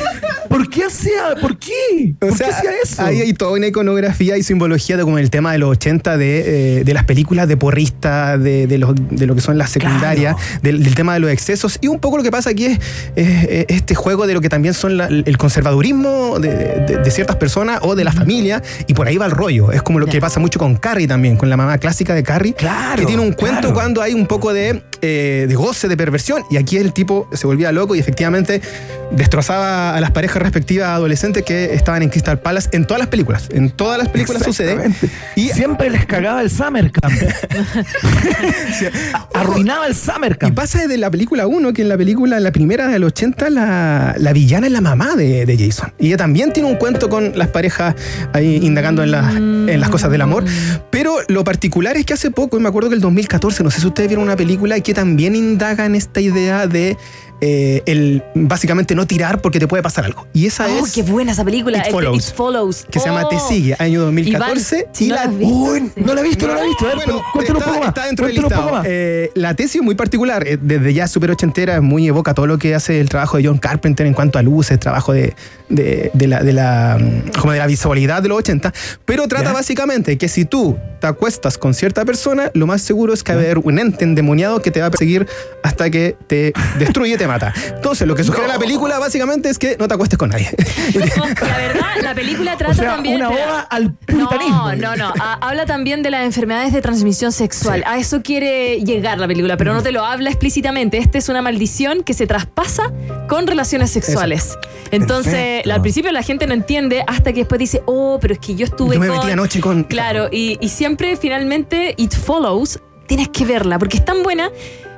¿Por qué hacía? ¿Por qué? O ¿Por sea, qué hacía eso? Ahí hay toda una iconografía y simbología de como el tema de los 80 de, eh, de las películas de porrista, de, de, los- de lo que son las secundarias, del, del tema de los excesos. Y un poco lo que pasa aquí es, este juego de lo que también son la- el conservadurismo de, de- de ciertas personas o de la familia. Y por ahí va el rollo. Es como lo que pasa mucho con Carrie también, con la mamá clásica de Carrie. Claro, que tiene un cuento claro. cuando hay un poco de, eh, de goce, de perversión. Y aquí el tipo se volvía loco y efectivamente destrozaba a las parejas respectivas adolescentes que estaban en Crystal Palace en todas las películas. En todas las películas sucede. Y Siempre les cagaba el Summer Camp. Arruinaba el Summer Y Camp. pasa desde la película 1, que en la película, en la primera del 80, la, la villana es la mamá de, de Jason. Y ella también tiene un cuento con las parejas ahí indagando en, las- en las cosas del amor. Pero lo particular es que hace poco, y me acuerdo que el 2014, no sé si ustedes vieron una película que también indaga en esta idea de eh, el básicamente no tirar porque te puede pasar algo. Y esa Oh, es qué buena esa película. It Follows. It Follows. que se llama Oh. Te Sigue, año 2014. Iván, si y no la, Uy, sí. No la he visto, no la he visto. A ver, bueno, pero cuéntalo un está, poco más. está dentro del listado. más. Eh, la tesis es muy particular. eh, Desde ya súper ochentera, es muy evoca todo lo que hace el trabajo de John Carpenter en cuanto a luces, trabajo de, de, de la, de la, mm, como de la visualidad de los 80. Pero trata Ya. básicamente que si tú te acuestas con cierta persona, lo más seguro es que va a haber un ente endemoniado que te va a perseguir hasta que te destruye y te mata. Entonces, lo que sugiere la película básicamente es que no te acuestes con nadie. La verdad, la película trata O sea, también. una oda al puritanismo. No, no, no. Ha- habla también de las enfermedades de transmisión sexual. A eso quiere llegar la película, pero no te lo habla explícitamente. Esta es una maldición que se traspasa con relaciones sexuales. Entonces, Perfecto. al principio la gente no entiende hasta que después dice, oh, pero es que yo estuve Yo me con. metí anoche con. Claro, y, y siempre finalmente It Follows, tienes que verla porque es tan buena.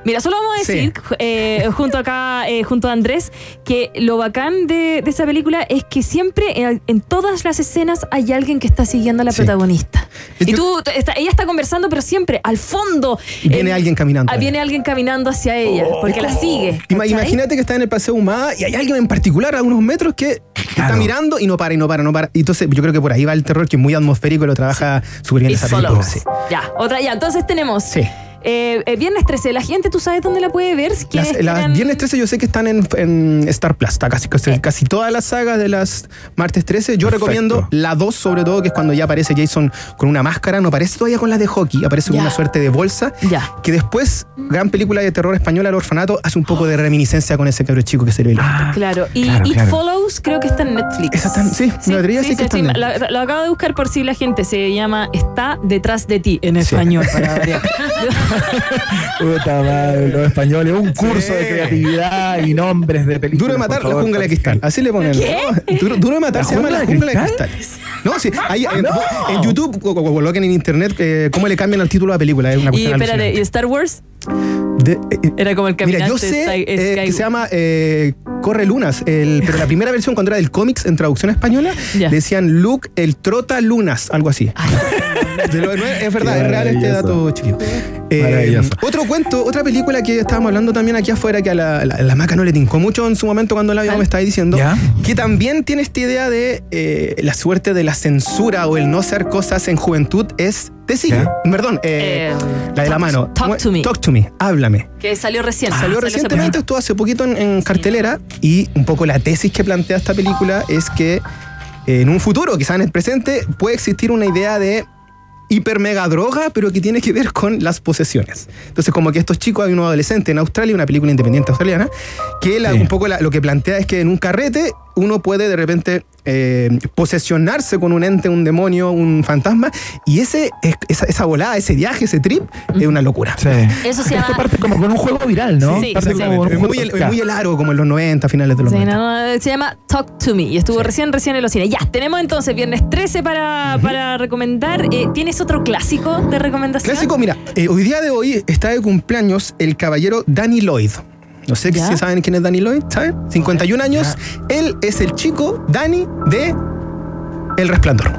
Mira, solo vamos a Sí. decir, eh, junto acá, eh, junto a Andrés, que lo bacán de, de esa película es que siempre en, en todas las escenas hay alguien que está siguiendo a la Sí. protagonista. Y tú, está- ella está conversando, pero siempre al fondo. Viene eh, alguien caminando. ah, Viene alguien caminando hacia ella, porque la sigue. Imagínate que está en el Paseo Humada y hay alguien en particular a unos metros que está Claro. mirando y no para, y no para, no para. Y entonces yo creo que por ahí va el terror, que es muy atmosférico y lo trabaja súper bien It esa película. sí. Ya, otra, ya. Entonces tenemos Sí. Eh, eh, Viernes 13. La gente, ¿tú sabes dónde la puede ver? Si Las, Viernes 13 yo sé que están en, en Star Plus, está casi, casi, casi todas las sagas de las martes 13. Yo Perfecto. recomiendo la 2 sobre todo, que es cuando ya aparece Jason con una máscara, no aparece todavía con la de hockey, aparece con Ya. una suerte de bolsa, Ya. que después, gran película de terror española, El Orfanato, hace un poco de reminiscencia con ese cabro chico que se le ve. Ah, Claro, y Claro, It claro. Follows creo que está en Netflix. Esa está en- sí, me a decir que está en sí, Lo acabo de buscar por si la gente se llama Está detrás de ti en español. para. Puta madre, los españoles, un curso de creatividad y nombres de películas. Duro de matar la jungla de cristal. Así le ponen. ¿Qué? ¿no? Duro, duro de matar ¿La se llama la jungla de cristal. No, sí. Ahí, en, en YouTube, o- o coloquen en internet eh, cómo le cambian el título a la película. Es una y cuestión espérate, ¿y. Star Wars? De- eh, Era como el Mira, caminante yo sé Sky- eh, Sky- que se llama eh, Corre Lunas, el- pero la primera versión cuando era del cómics en traducción española decían Luke el Trota Lunas, algo así. De lo- no es, es verdad, es real este dato, chiquillo. Eh, Maravilloso. otro cuento, otra película que estábamos hablando también aquí afuera, que a la, la- la maca no le tincó mucho en su momento cuando la vimos, me estaba diciendo, que también tiene esta idea de eh, la suerte de la censura o el no hacer cosas en juventud es... Te sigue, ¿Ya? perdón, eh, Eh, la de la mano. Talk to Me. Talk to me, háblame. Que salió recién. Salió recientemente, estuvo hace poquito en, en cartelera y un poco la tesis que plantea esta película es que eh, en un futuro, quizás en el presente, puede existir una idea de hiper mega droga, pero que tiene que ver con las posesiones. Entonces, como que estos chicos, hay unos adolescentes en Australia, una película independiente australiana, que la- Sí. un poco la- lo que plantea es que en un carrete uno puede de repente eh, posesionarse con un ente, un demonio, un fantasma, y ese, es- esa, esa volada, ese viaje, ese trip, es una locura. Sí. Eso se Esto llama. parte como con un juego viral, ¿no? Sí, Parte sí, como con un Es muy, muy aro, como en los 90, finales de los Sí, 90. no, no, se llama Talk to Me y estuvo recién, recién en los cines. Ya, tenemos entonces viernes 13 para, para recomendar. Eh, ¿Tienes otro clásico de recomendación? Clásico, mira, eh, hoy día de hoy está de cumpleaños el caballero Danny Lloyd. No sé ¿Ya? si saben quién es Danny Lloyd, ¿saben? 51 años. Él es el chico Danny de El Resplandor.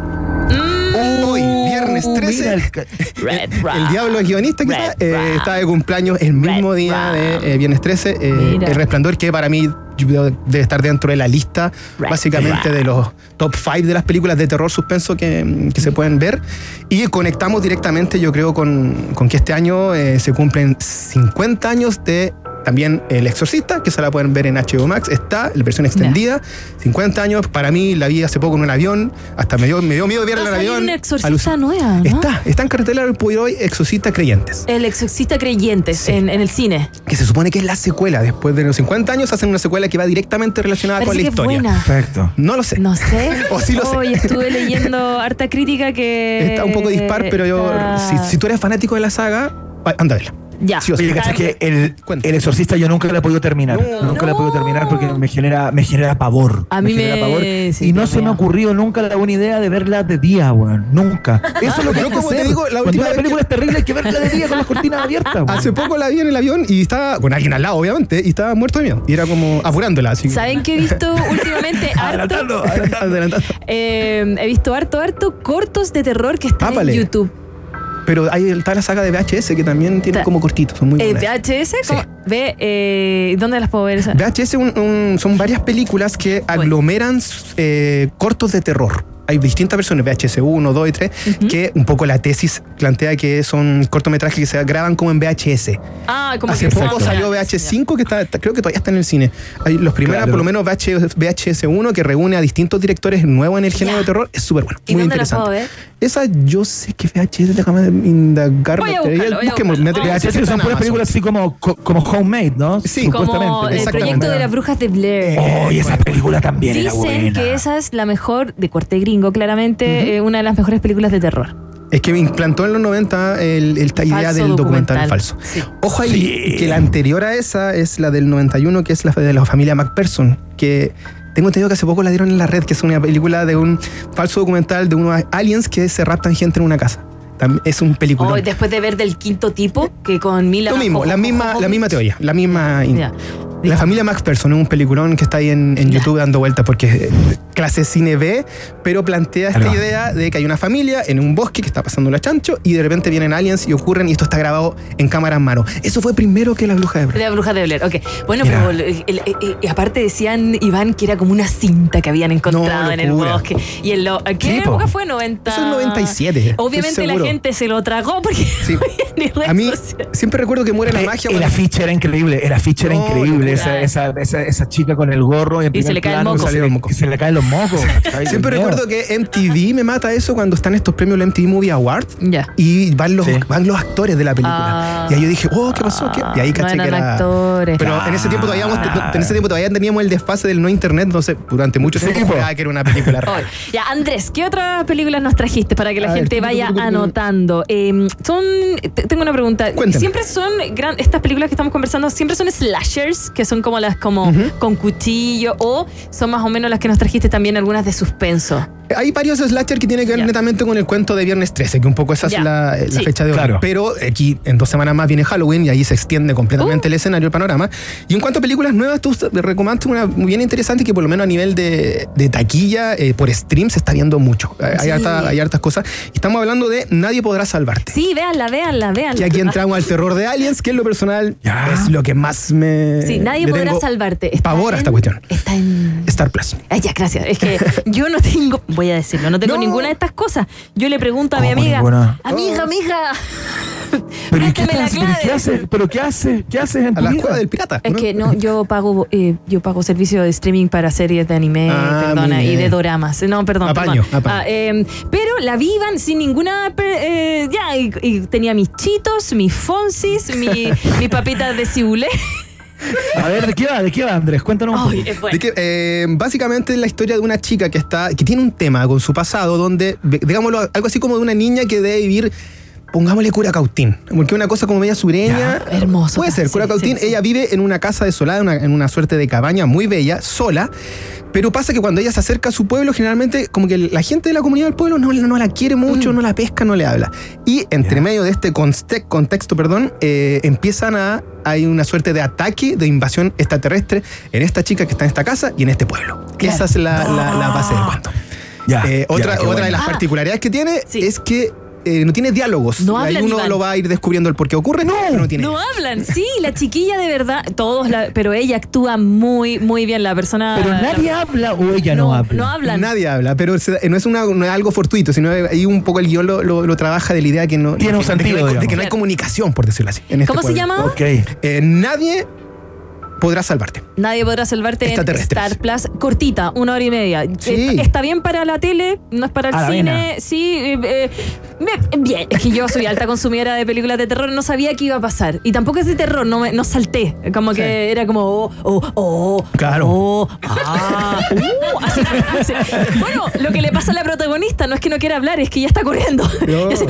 Hoy, viernes 13. Mira el Red diablo es guionista, quizá, Red eh, está de cumpleaños el mismo Red día de eh, Viernes 13. eh, el Resplandor, que para mí debe estar dentro de la lista, Red básicamente, de los top 5 de las películas de terror suspenso que, que se pueden ver. Y conectamos directamente, yo creo, con, con que este año eh, se cumplen 50 años de. También El Exorcista, que se la pueden ver en HBO Max, está, la versión extendida, 50 años, para mí la vi hace poco en un avión, hasta me dio, me dio miedo ver Va a en el avión. una exorcista nueva, ¿no? Está, está en cartelera hoy por hoy Exorcista Creyentes. El exorcista creyentes Sí. en, en el cine. que se supone que es la secuela. Después de los 50 años hacen una secuela que va directamente relacionada Parece con la que es historia. buena. Perfecto. No lo sé. No sé. O sí lo sé. Hoy estuve leyendo harta crítica que. Está un poco dispar, pero yo, si, si tú eres fanático de la saga, anda a verla. Ya. Sí o ¿cachai que el, el exorcista yo nunca lo he podido terminar. nunca lo he podido terminar porque me genera, me genera pavor. A mí genera me- pavor. sí, y no se me ha ocurrido nunca la buena idea de verla de día, weón. Nunca. Eso es lo que Yo como te hacer. digo, la Cuando última una película que- es terrible hay que verla de día con las cortinas abiertas. weón. Hace poco la vi en el avión y estaba con alguien al lado, obviamente, y estaba muerto de miedo. Y era como apurándola, así. ¿Saben qué he visto últimamente? harto, Adelantando. eh, he visto harto, harto cortos de terror que están Ápale. en YouTube. Pero ahí está la saga de VHS que también tiene como cortitos, son muy Eh. VHS, ¿cómo? Ve, eh, ¿dónde las puedo ver? esa? VHS un- un- son varias películas que aglomeran eh, cortos de terror. Hay distintas versiones, VHS 1, 2 y 3, que un poco la tesis plantea que son cortometrajes que se graban como en VHS. Ah, como Hace que poco salió VHS 5, que está, está- creo que todavía está en el cine. Hay los primeros, Claro. por lo menos VHS, VHS 1, que reúne a distintos directores nuevos en el género de terror, es súper bueno. ¿Y muy dónde las interesante. puedo ver? Esa yo sé que VHS, déjame indagar. Voy a Te- buscarlo, voy a busquemos, a VHS son puras películas así como, co- como homemade, ¿no? Sí, Como Supuestamente. el proyecto de las brujas de Blair. Oh, y esa película también era Dicen buena. que esa es la mejor, de corte gringo, claramente, eh, una de las mejores películas de terror. Es que me implantó en los 90 el, el- esta idea Falso del documental, documental. falso. Sí. Ojo ahí, Sí. que la anterior a esa es la del 91, que es la de la familia McPherson, que tengo entendido que hace poco la dieron en la red, que es una película de un falso documental de unos aliens que se raptan gente en una casa. Es un película. Hoy, después de ver del quinto tipo, que con Mila. Lo mismo, la misma, la misma teoría, la misma. Ya. La familia Max Person es un peliculón que está ahí en, en YouTube dando vueltas porque es eh, clase cine B, pero plantea esta Claro. idea de que hay una familia en un bosque que está pasando la chancho y de repente vienen aliens y ocurren y esto está grabado en cámara en mano. Eso fue primero que la bruja de Blair. La bruja de Blair, ok. Bueno, Mira. pero el- el- el- y aparte decían, Iván, que era como una cinta que habían encontrado en el bosque. Y en lo, ¿qué Sí, po. época fue? 90. Eso es 97, Obviamente la gente se lo tragó porque Sí. no había ni A mí siempre recuerdo que muere la Eh, magia. El cuando- afiche era increíble, el afiche era No, increíble. Esa, esa, esa, esa chica con el gorro en Y se le cae el plano, moco. que se le- que se le caen los mocos. Siempre recuerdo que MTV me mata eso cuando están estos premios los MTV Movie Awards Ya. y van los, Sí. van los actores de la película. Ah. y ahí yo dije, oh, ¿qué pasó? ¿Qué? Y ahí No caché que era. actores. Pero en ese tiempo todavía en ese tiempo todavía teníamos el desfase del no internet, entonces durante mucho Sí, tiempo que era una película real. Ya, Andrés, ¿qué otras películas nos trajiste para que la A ver, gente tu, vaya anotando? Eh, son, te- tengo una pregunta. Cuéntame. Siempre son gran, estas películas que estamos conversando, siempre son slashers, que son como las como con cuchillo, o son más o menos las que nos trajiste también algunas de suspenso. Hay varios slasher que tienen que ver Ya. netamente con el cuento de Viernes 13, que un poco esa Ya. es la, la Sí. fecha de hoy. Claro. Pero aquí en dos semanas más viene Halloween y ahí se extiende completamente Uh. el escenario, el panorama. Y en cuanto a películas nuevas, tú recomendaste una muy bien interesante que por lo menos a nivel de, de taquilla, eh, por stream, se está viendo mucho. Hay, Sí. harta- hay hartas cosas. Y estamos hablando de Nadie podrá salvarte. Sí, véanla, véanla, véanla. Y aquí entramos al terror de Aliens, que en lo personal Ya. es lo que más me. Sí, nadie podrá tengo salvarte. Está Pavor a en- esta cuestión. Está en. Star Plus. Ay, ya, gracias. Es que yo no tengo, voy a decirlo, no tengo No. ninguna de estas cosas. Yo le pregunto a mi ¿Cómo amiga, ninguna? amiga, amiga, ¿Pero ¿y qué, préstame la estás- pero ¿y qué clave. haces? ¿Pero qué haces? ¿Qué haces en A la vida? escuela del pirata. Es ¿no? que no, yo pago, eh, yo pago servicio de streaming para series de anime, Ah, perdona, y de doramas. No, perdón, Apaño, perdón. apaño. Ah, eh, pero la vivan sin ninguna, eh, ya, y, y tenía mis chitos, mis fonsis, mi, mi papita de cibulet. A ver, ¿de qué va? ¿De qué va, Andrés? Cuéntanos un poco. es bueno. De que, eh, básicamente es la historia de una chica que está que tiene un tema con su pasado donde, digámoslo, algo así como de una niña que debe vivir, pongámosle cura cautín, porque una cosa como media sureña. Hermoso. Puede ser, Sí, cura cautín. sí, sí. Ella vive en una casa desolada, en una, en una suerte de cabaña muy bella, sola. Pero pasa que cuando ella se acerca a su pueblo, generalmente como que la gente de la comunidad del pueblo no, no la quiere mucho, no la pesca, no le habla. Y entre medio de este conste- contexto, perdón, eh, empiezan a... Hay una suerte de ataque, de invasión extraterrestre en esta chica que está en esta casa y en este pueblo. Claro. Esa es la, la- la base del cuento. Eh, otra otra bueno. de las Ah. particularidades que tiene Sí. es que eh, no tiene diálogos. No Ahí hablan, uno Iván. lo va a ir descubriendo el por qué ocurre. No, no tiene. No hablan, sí, la chiquilla de verdad, todos, la, pero ella actúa muy, muy bien, la persona. Pero nadie habla o ella no, habla. No hablan. Nadie habla, pero se- no es, una, no es algo fortuito, sino ahí un poco el guion lo, lo- lo trabaja de la idea que no, Tiene de un que- de que sentido, no hay- de, que no hay comunicación, por decirlo así. en este ¿Cómo se llama? Ok. Eh, nadie podrá salvarte. Nadie podrá salvarte en. Star Plus. Cortita, una hora y media. Sí. Eh, Está bien para la tele, no es para el A cine. Sí, eh, eh, bien, es que yo soy alta consumidora de películas de terror, no sabía qué iba a pasar. Y tampoco es de terror, no, me, no salté. Como que era como, oh, oh, oh. Claro. oh, ah, uh, así, así. Bueno, lo que le pasa a la protagonista no es que no quiera hablar, es que ya está corriendo. No. Y así,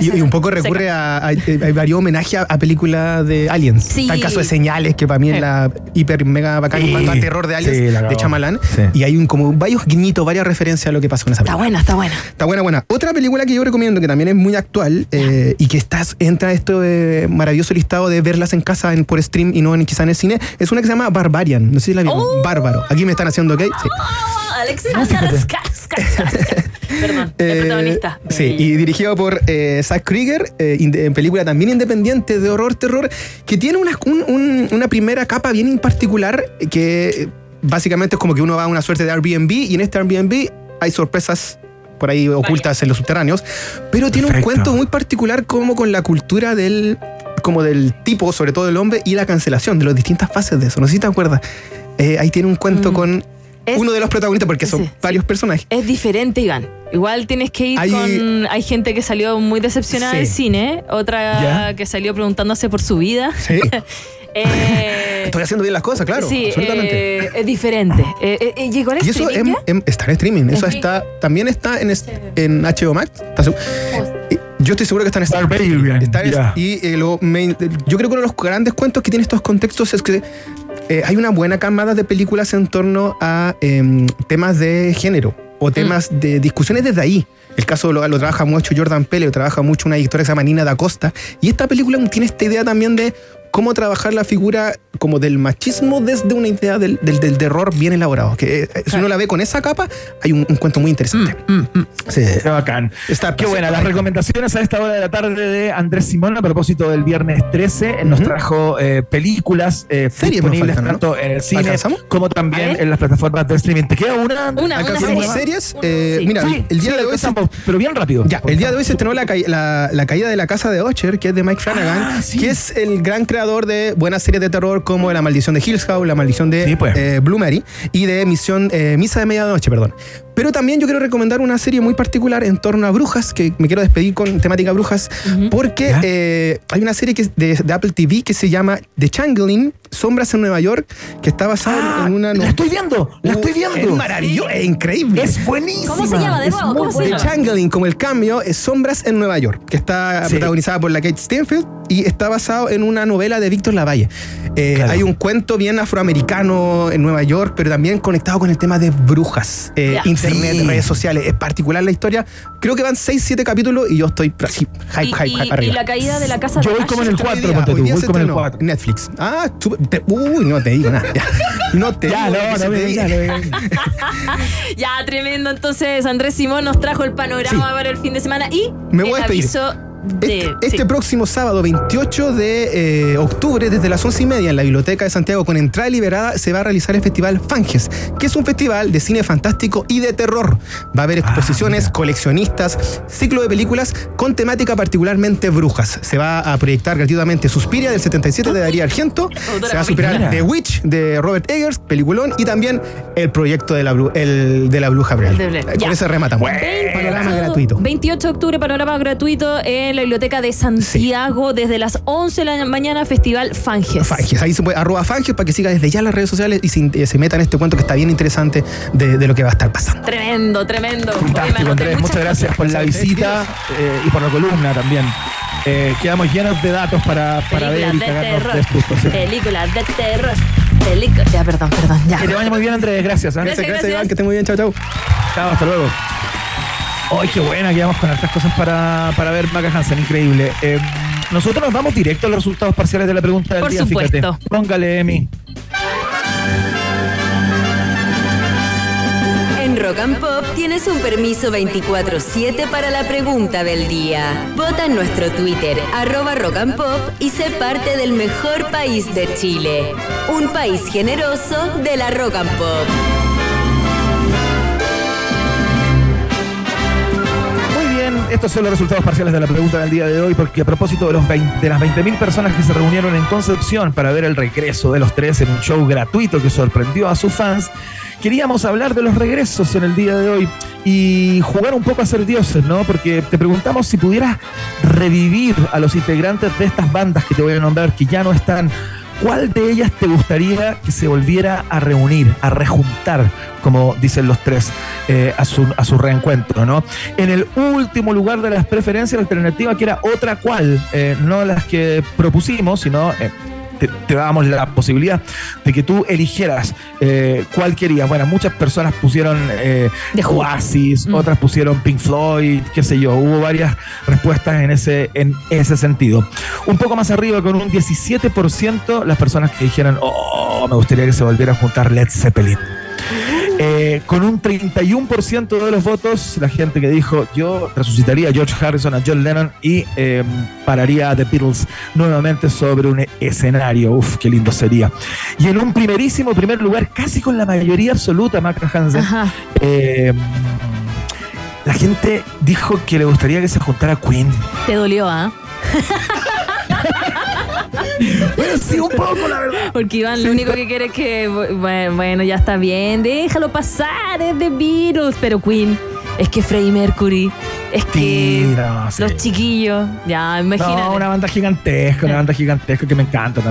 Y, y un poco recurre a, a- hay varios homenajes a, a películas de Aliens. Sí. Está el caso de Señales, que para mí es la hiper mega bacán Sí. terror de Aliens, Sí, de. Chamalán. Sí. Y hay un como varios guiñitos, varias referencias a lo que pasó en esa Está película. buena, está buena. Está buena, buena. Otra película que yo recomiendo, que también es muy actual eh, y que estás, entra a esto eh, maravilloso listado de verlas en casa en, por stream y no en, quizá en el cine, es una que se llama Barbarian. No sé si la vieron. Oh. Bárbaro. Aquí me están haciendo ok. Sí. Ah, Alexander Skarsgård. Perdón, el Eh, protagonista. Sí, y dirigido por eh, Zack Krieger, eh, en película también independiente de horror, terror, que tiene una, un- un- una primera capa bien en particular eh, que eh, básicamente es como que uno va a una suerte de Airbnb y en este Airbnb hay sorpresas por ahí ocultas en los subterráneos, pero tiene un cuento muy particular como con la cultura del como del tipo, sobre todo del hombre, y la cancelación, de las distintas fases de eso. No sé si te acuerdas. Eh, ahí tiene un cuento con Mm. Es- uno de los protagonistas, porque son Sí, sí. varios personajes. Es diferente, Iván. Igual tienes que ir Hay- con. Hay gente que salió muy decepcionada Sí. del cine, otra Ya. que salió preguntándose por su vida. Sí. Eh, Estoy haciendo bien las cosas, claro. sí, absolutamente. eh, es diferente. Eh, eh, ¿Llegó y eso streaming en- ya? en- está en streaming. Eso está, también está en, es- en HBO Max. Yo estoy seguro que está en en- ya. Y eh, lo- me- yo creo que uno de los grandes cuentos que tiene estos contextos es que eh, hay una buena camada de películas en torno a em, temas de género o temas de discusiones desde ahí. El caso lo, lo trabaja mucho Jordan Pele, lo trabaja mucho una editora que se llama Nina da Costa. Y esta película tiene esta idea también de cómo trabajar la figura como del machismo desde una idea del, del, del terror bien elaborado. Que eh, si uno la ve con esa capa, hay un, un cuento muy interesante. Sí. Qué bacán. Está Qué buena. Las recomendaciones a esta hora de la tarde de Andrés Simón a propósito del viernes 13. Nos Ujú. trajo eh, películas eh, Series nos disponibles faltan, ¿no? tanto en el cine ¿Alcanzamos? como también en las plataformas de streaming. ¿Te queda una? Una, una ¿Alcanzamos serie. series? Eh, Sí. Mira, Sí, el día sí, de hoy se pero bien rápido. Ya, el día de hoy se estrenó la, la- la caída de la casa de Ocher, que es de Mike Flanagan, Ah, sí. que es el gran creador de buenas series de terror como La Maldición de Hills House, La Maldición de Sí, pues. eh, Blue Mary y de Misión eh, Misa de Medianoche, perdón. Pero también yo quiero recomendar una serie muy particular en torno a brujas, que me quiero despedir con temática brujas, porque Ya. eh, hay una serie que es de, de Apple TV que se llama The Changeling, Sombras en Nueva York, que está basada Ah, en una... la estoy viendo, la estoy viendo. Es maravilloso, es increíble. Es buenísima. ¿Cómo se llama? De nuevo, ¿cómo se buena. The Changeling, como el cambio, es Sombras en Nueva York, que está Sí. protagonizada por la Kate Stanfield y está basado en una novela de Víctor Lavalle. Eh, Claro. Hay un cuento bien afroamericano en Nueva York, pero también conectado con el tema de brujas, eh, Ya. Internet, Sí. redes sociales. Es particular la historia. Creo que van 6, 7 capítulos y yo estoy así, hype, Y, hype, y- hype y arriba. la caída de la casa Yo de voy como en el 4, Hoy día- ponte hoy tú. día Voy se como en el estrenó 4. Netflix. Ah, tú- te- uy, no te digo nada. Ya. No te Ya, digo no, no, me te no me venga. Ya, tremendo. Entonces, Andrés Simón nos trajo el panorama Sí. para el fin de semana y Me voy a el aviso de. Este, este sí. próximo sábado 28 de eh, octubre, desde las 11 y media en la Biblioteca de Santiago, con entrada liberada, se va a realizar el Festival Fanges, que es un festival de cine fantástico y de terror. Va a haber exposiciones, coleccionistas, ciclo de películas con temática particularmente brujas. Se va a proyectar gratuitamente Suspiria del 77 de Darío Argento, se va a superar. The Witch de Robert Eggers, peliculón, y también el proyecto de la, el, de la Bruja Blair. El de Blair. Con ese rematamos. Panorama gratuito. 28 de octubre, panorama gratuito en la Biblioteca de Santiago desde las 11 de la mañana, Festival Fanges. Fanges. Ahí se puede, arroba Fanges para que siga desde ya las redes sociales y se, eh, se meta en este cuento que está bien interesante de, de lo que va a estar pasando. Tremendo, tremendo. Fantástico, Andrés. Muchas gracias por la visita eh, y por la columna también. Eh, quedamos llenos de datos para, para ver y Películas de cagarnos terror. de susto. sí. Películas de terror. Películas. Ya, perdón, perdón. Ya. Que te vaya muy bien, Andrés. Gracias. ¿eh? Gracias, Gracias, gracias. Iván, que esté muy bien. Chao, chao. Chao, hasta luego. ¡Ay, qué buena! Quedamos con hartas cosas para, para ver Maca Hansen. Increíble. Eh, nosotros nos vamos directo a los resultados parciales de la pregunta del Por día. supuesto. Fíjate. Póngale, Emi. En Rock and Pop tienes un permiso 24-7 para la pregunta del día. Vota en nuestro Twitter, arroba Rock and Pop, y sé parte del mejor país de Chile. Un país generoso de la Rock and Pop. Estos son los resultados parciales de la pregunta del día de hoy, porque a propósito de, los 20 de las 20.000 personas que se reunieron en Concepción para ver el regreso de los tres en un show gratuito que sorprendió a sus fans, queríamos hablar de los regresos en el día de hoy y jugar un poco a ser dioses, ¿no? Porque te preguntamos si pudieras revivir a los integrantes de estas bandas que te voy a nombrar que ya no están. ¿Cuál de ellas te gustaría que se volviera a reunir, a rejuntar, como dicen los tres, eh, a, su, a su reencuentro, ¿no? En el último lugar de las preferencias, la alternativa que era otra cual, eh, no las que propusimos, sino eh, te, te dábamos la posibilidad de que tú eligieras eh, cuál querías. Bueno, muchas personas pusieron eh, Oasis, otras pusieron Pink Floyd, qué sé yo. Hubo varias respuestas en ese, en ese sentido. Un poco más arriba, con un 17%, las personas que dijeron, oh, me gustaría que se volviera a juntar Led Zeppelin. Eh, con un 31% de los votos, la gente que dijo yo resucitaría a George Harrison, a John Lennon y eh, pararía a The Beatles nuevamente sobre un escenario. Uf, qué lindo sería. Y en un primerísimo primer lugar, casi con la mayoría absoluta, Macra Hansen, eh, la gente dijo que le gustaría que se juntara Queen. Te dolió, ¿ah? Bueno, sí, un poco, la verdad. Porque Iván lo único que quiere es que, bueno, bueno, ya está bien, déjalo pasar, es de Beatles, pero Queen, es que Freddie Mercury, es que Sí, no, sí. los chiquillos, ya, imagínate. No, una banda gigantesca, una banda gigantesca que me encanta también.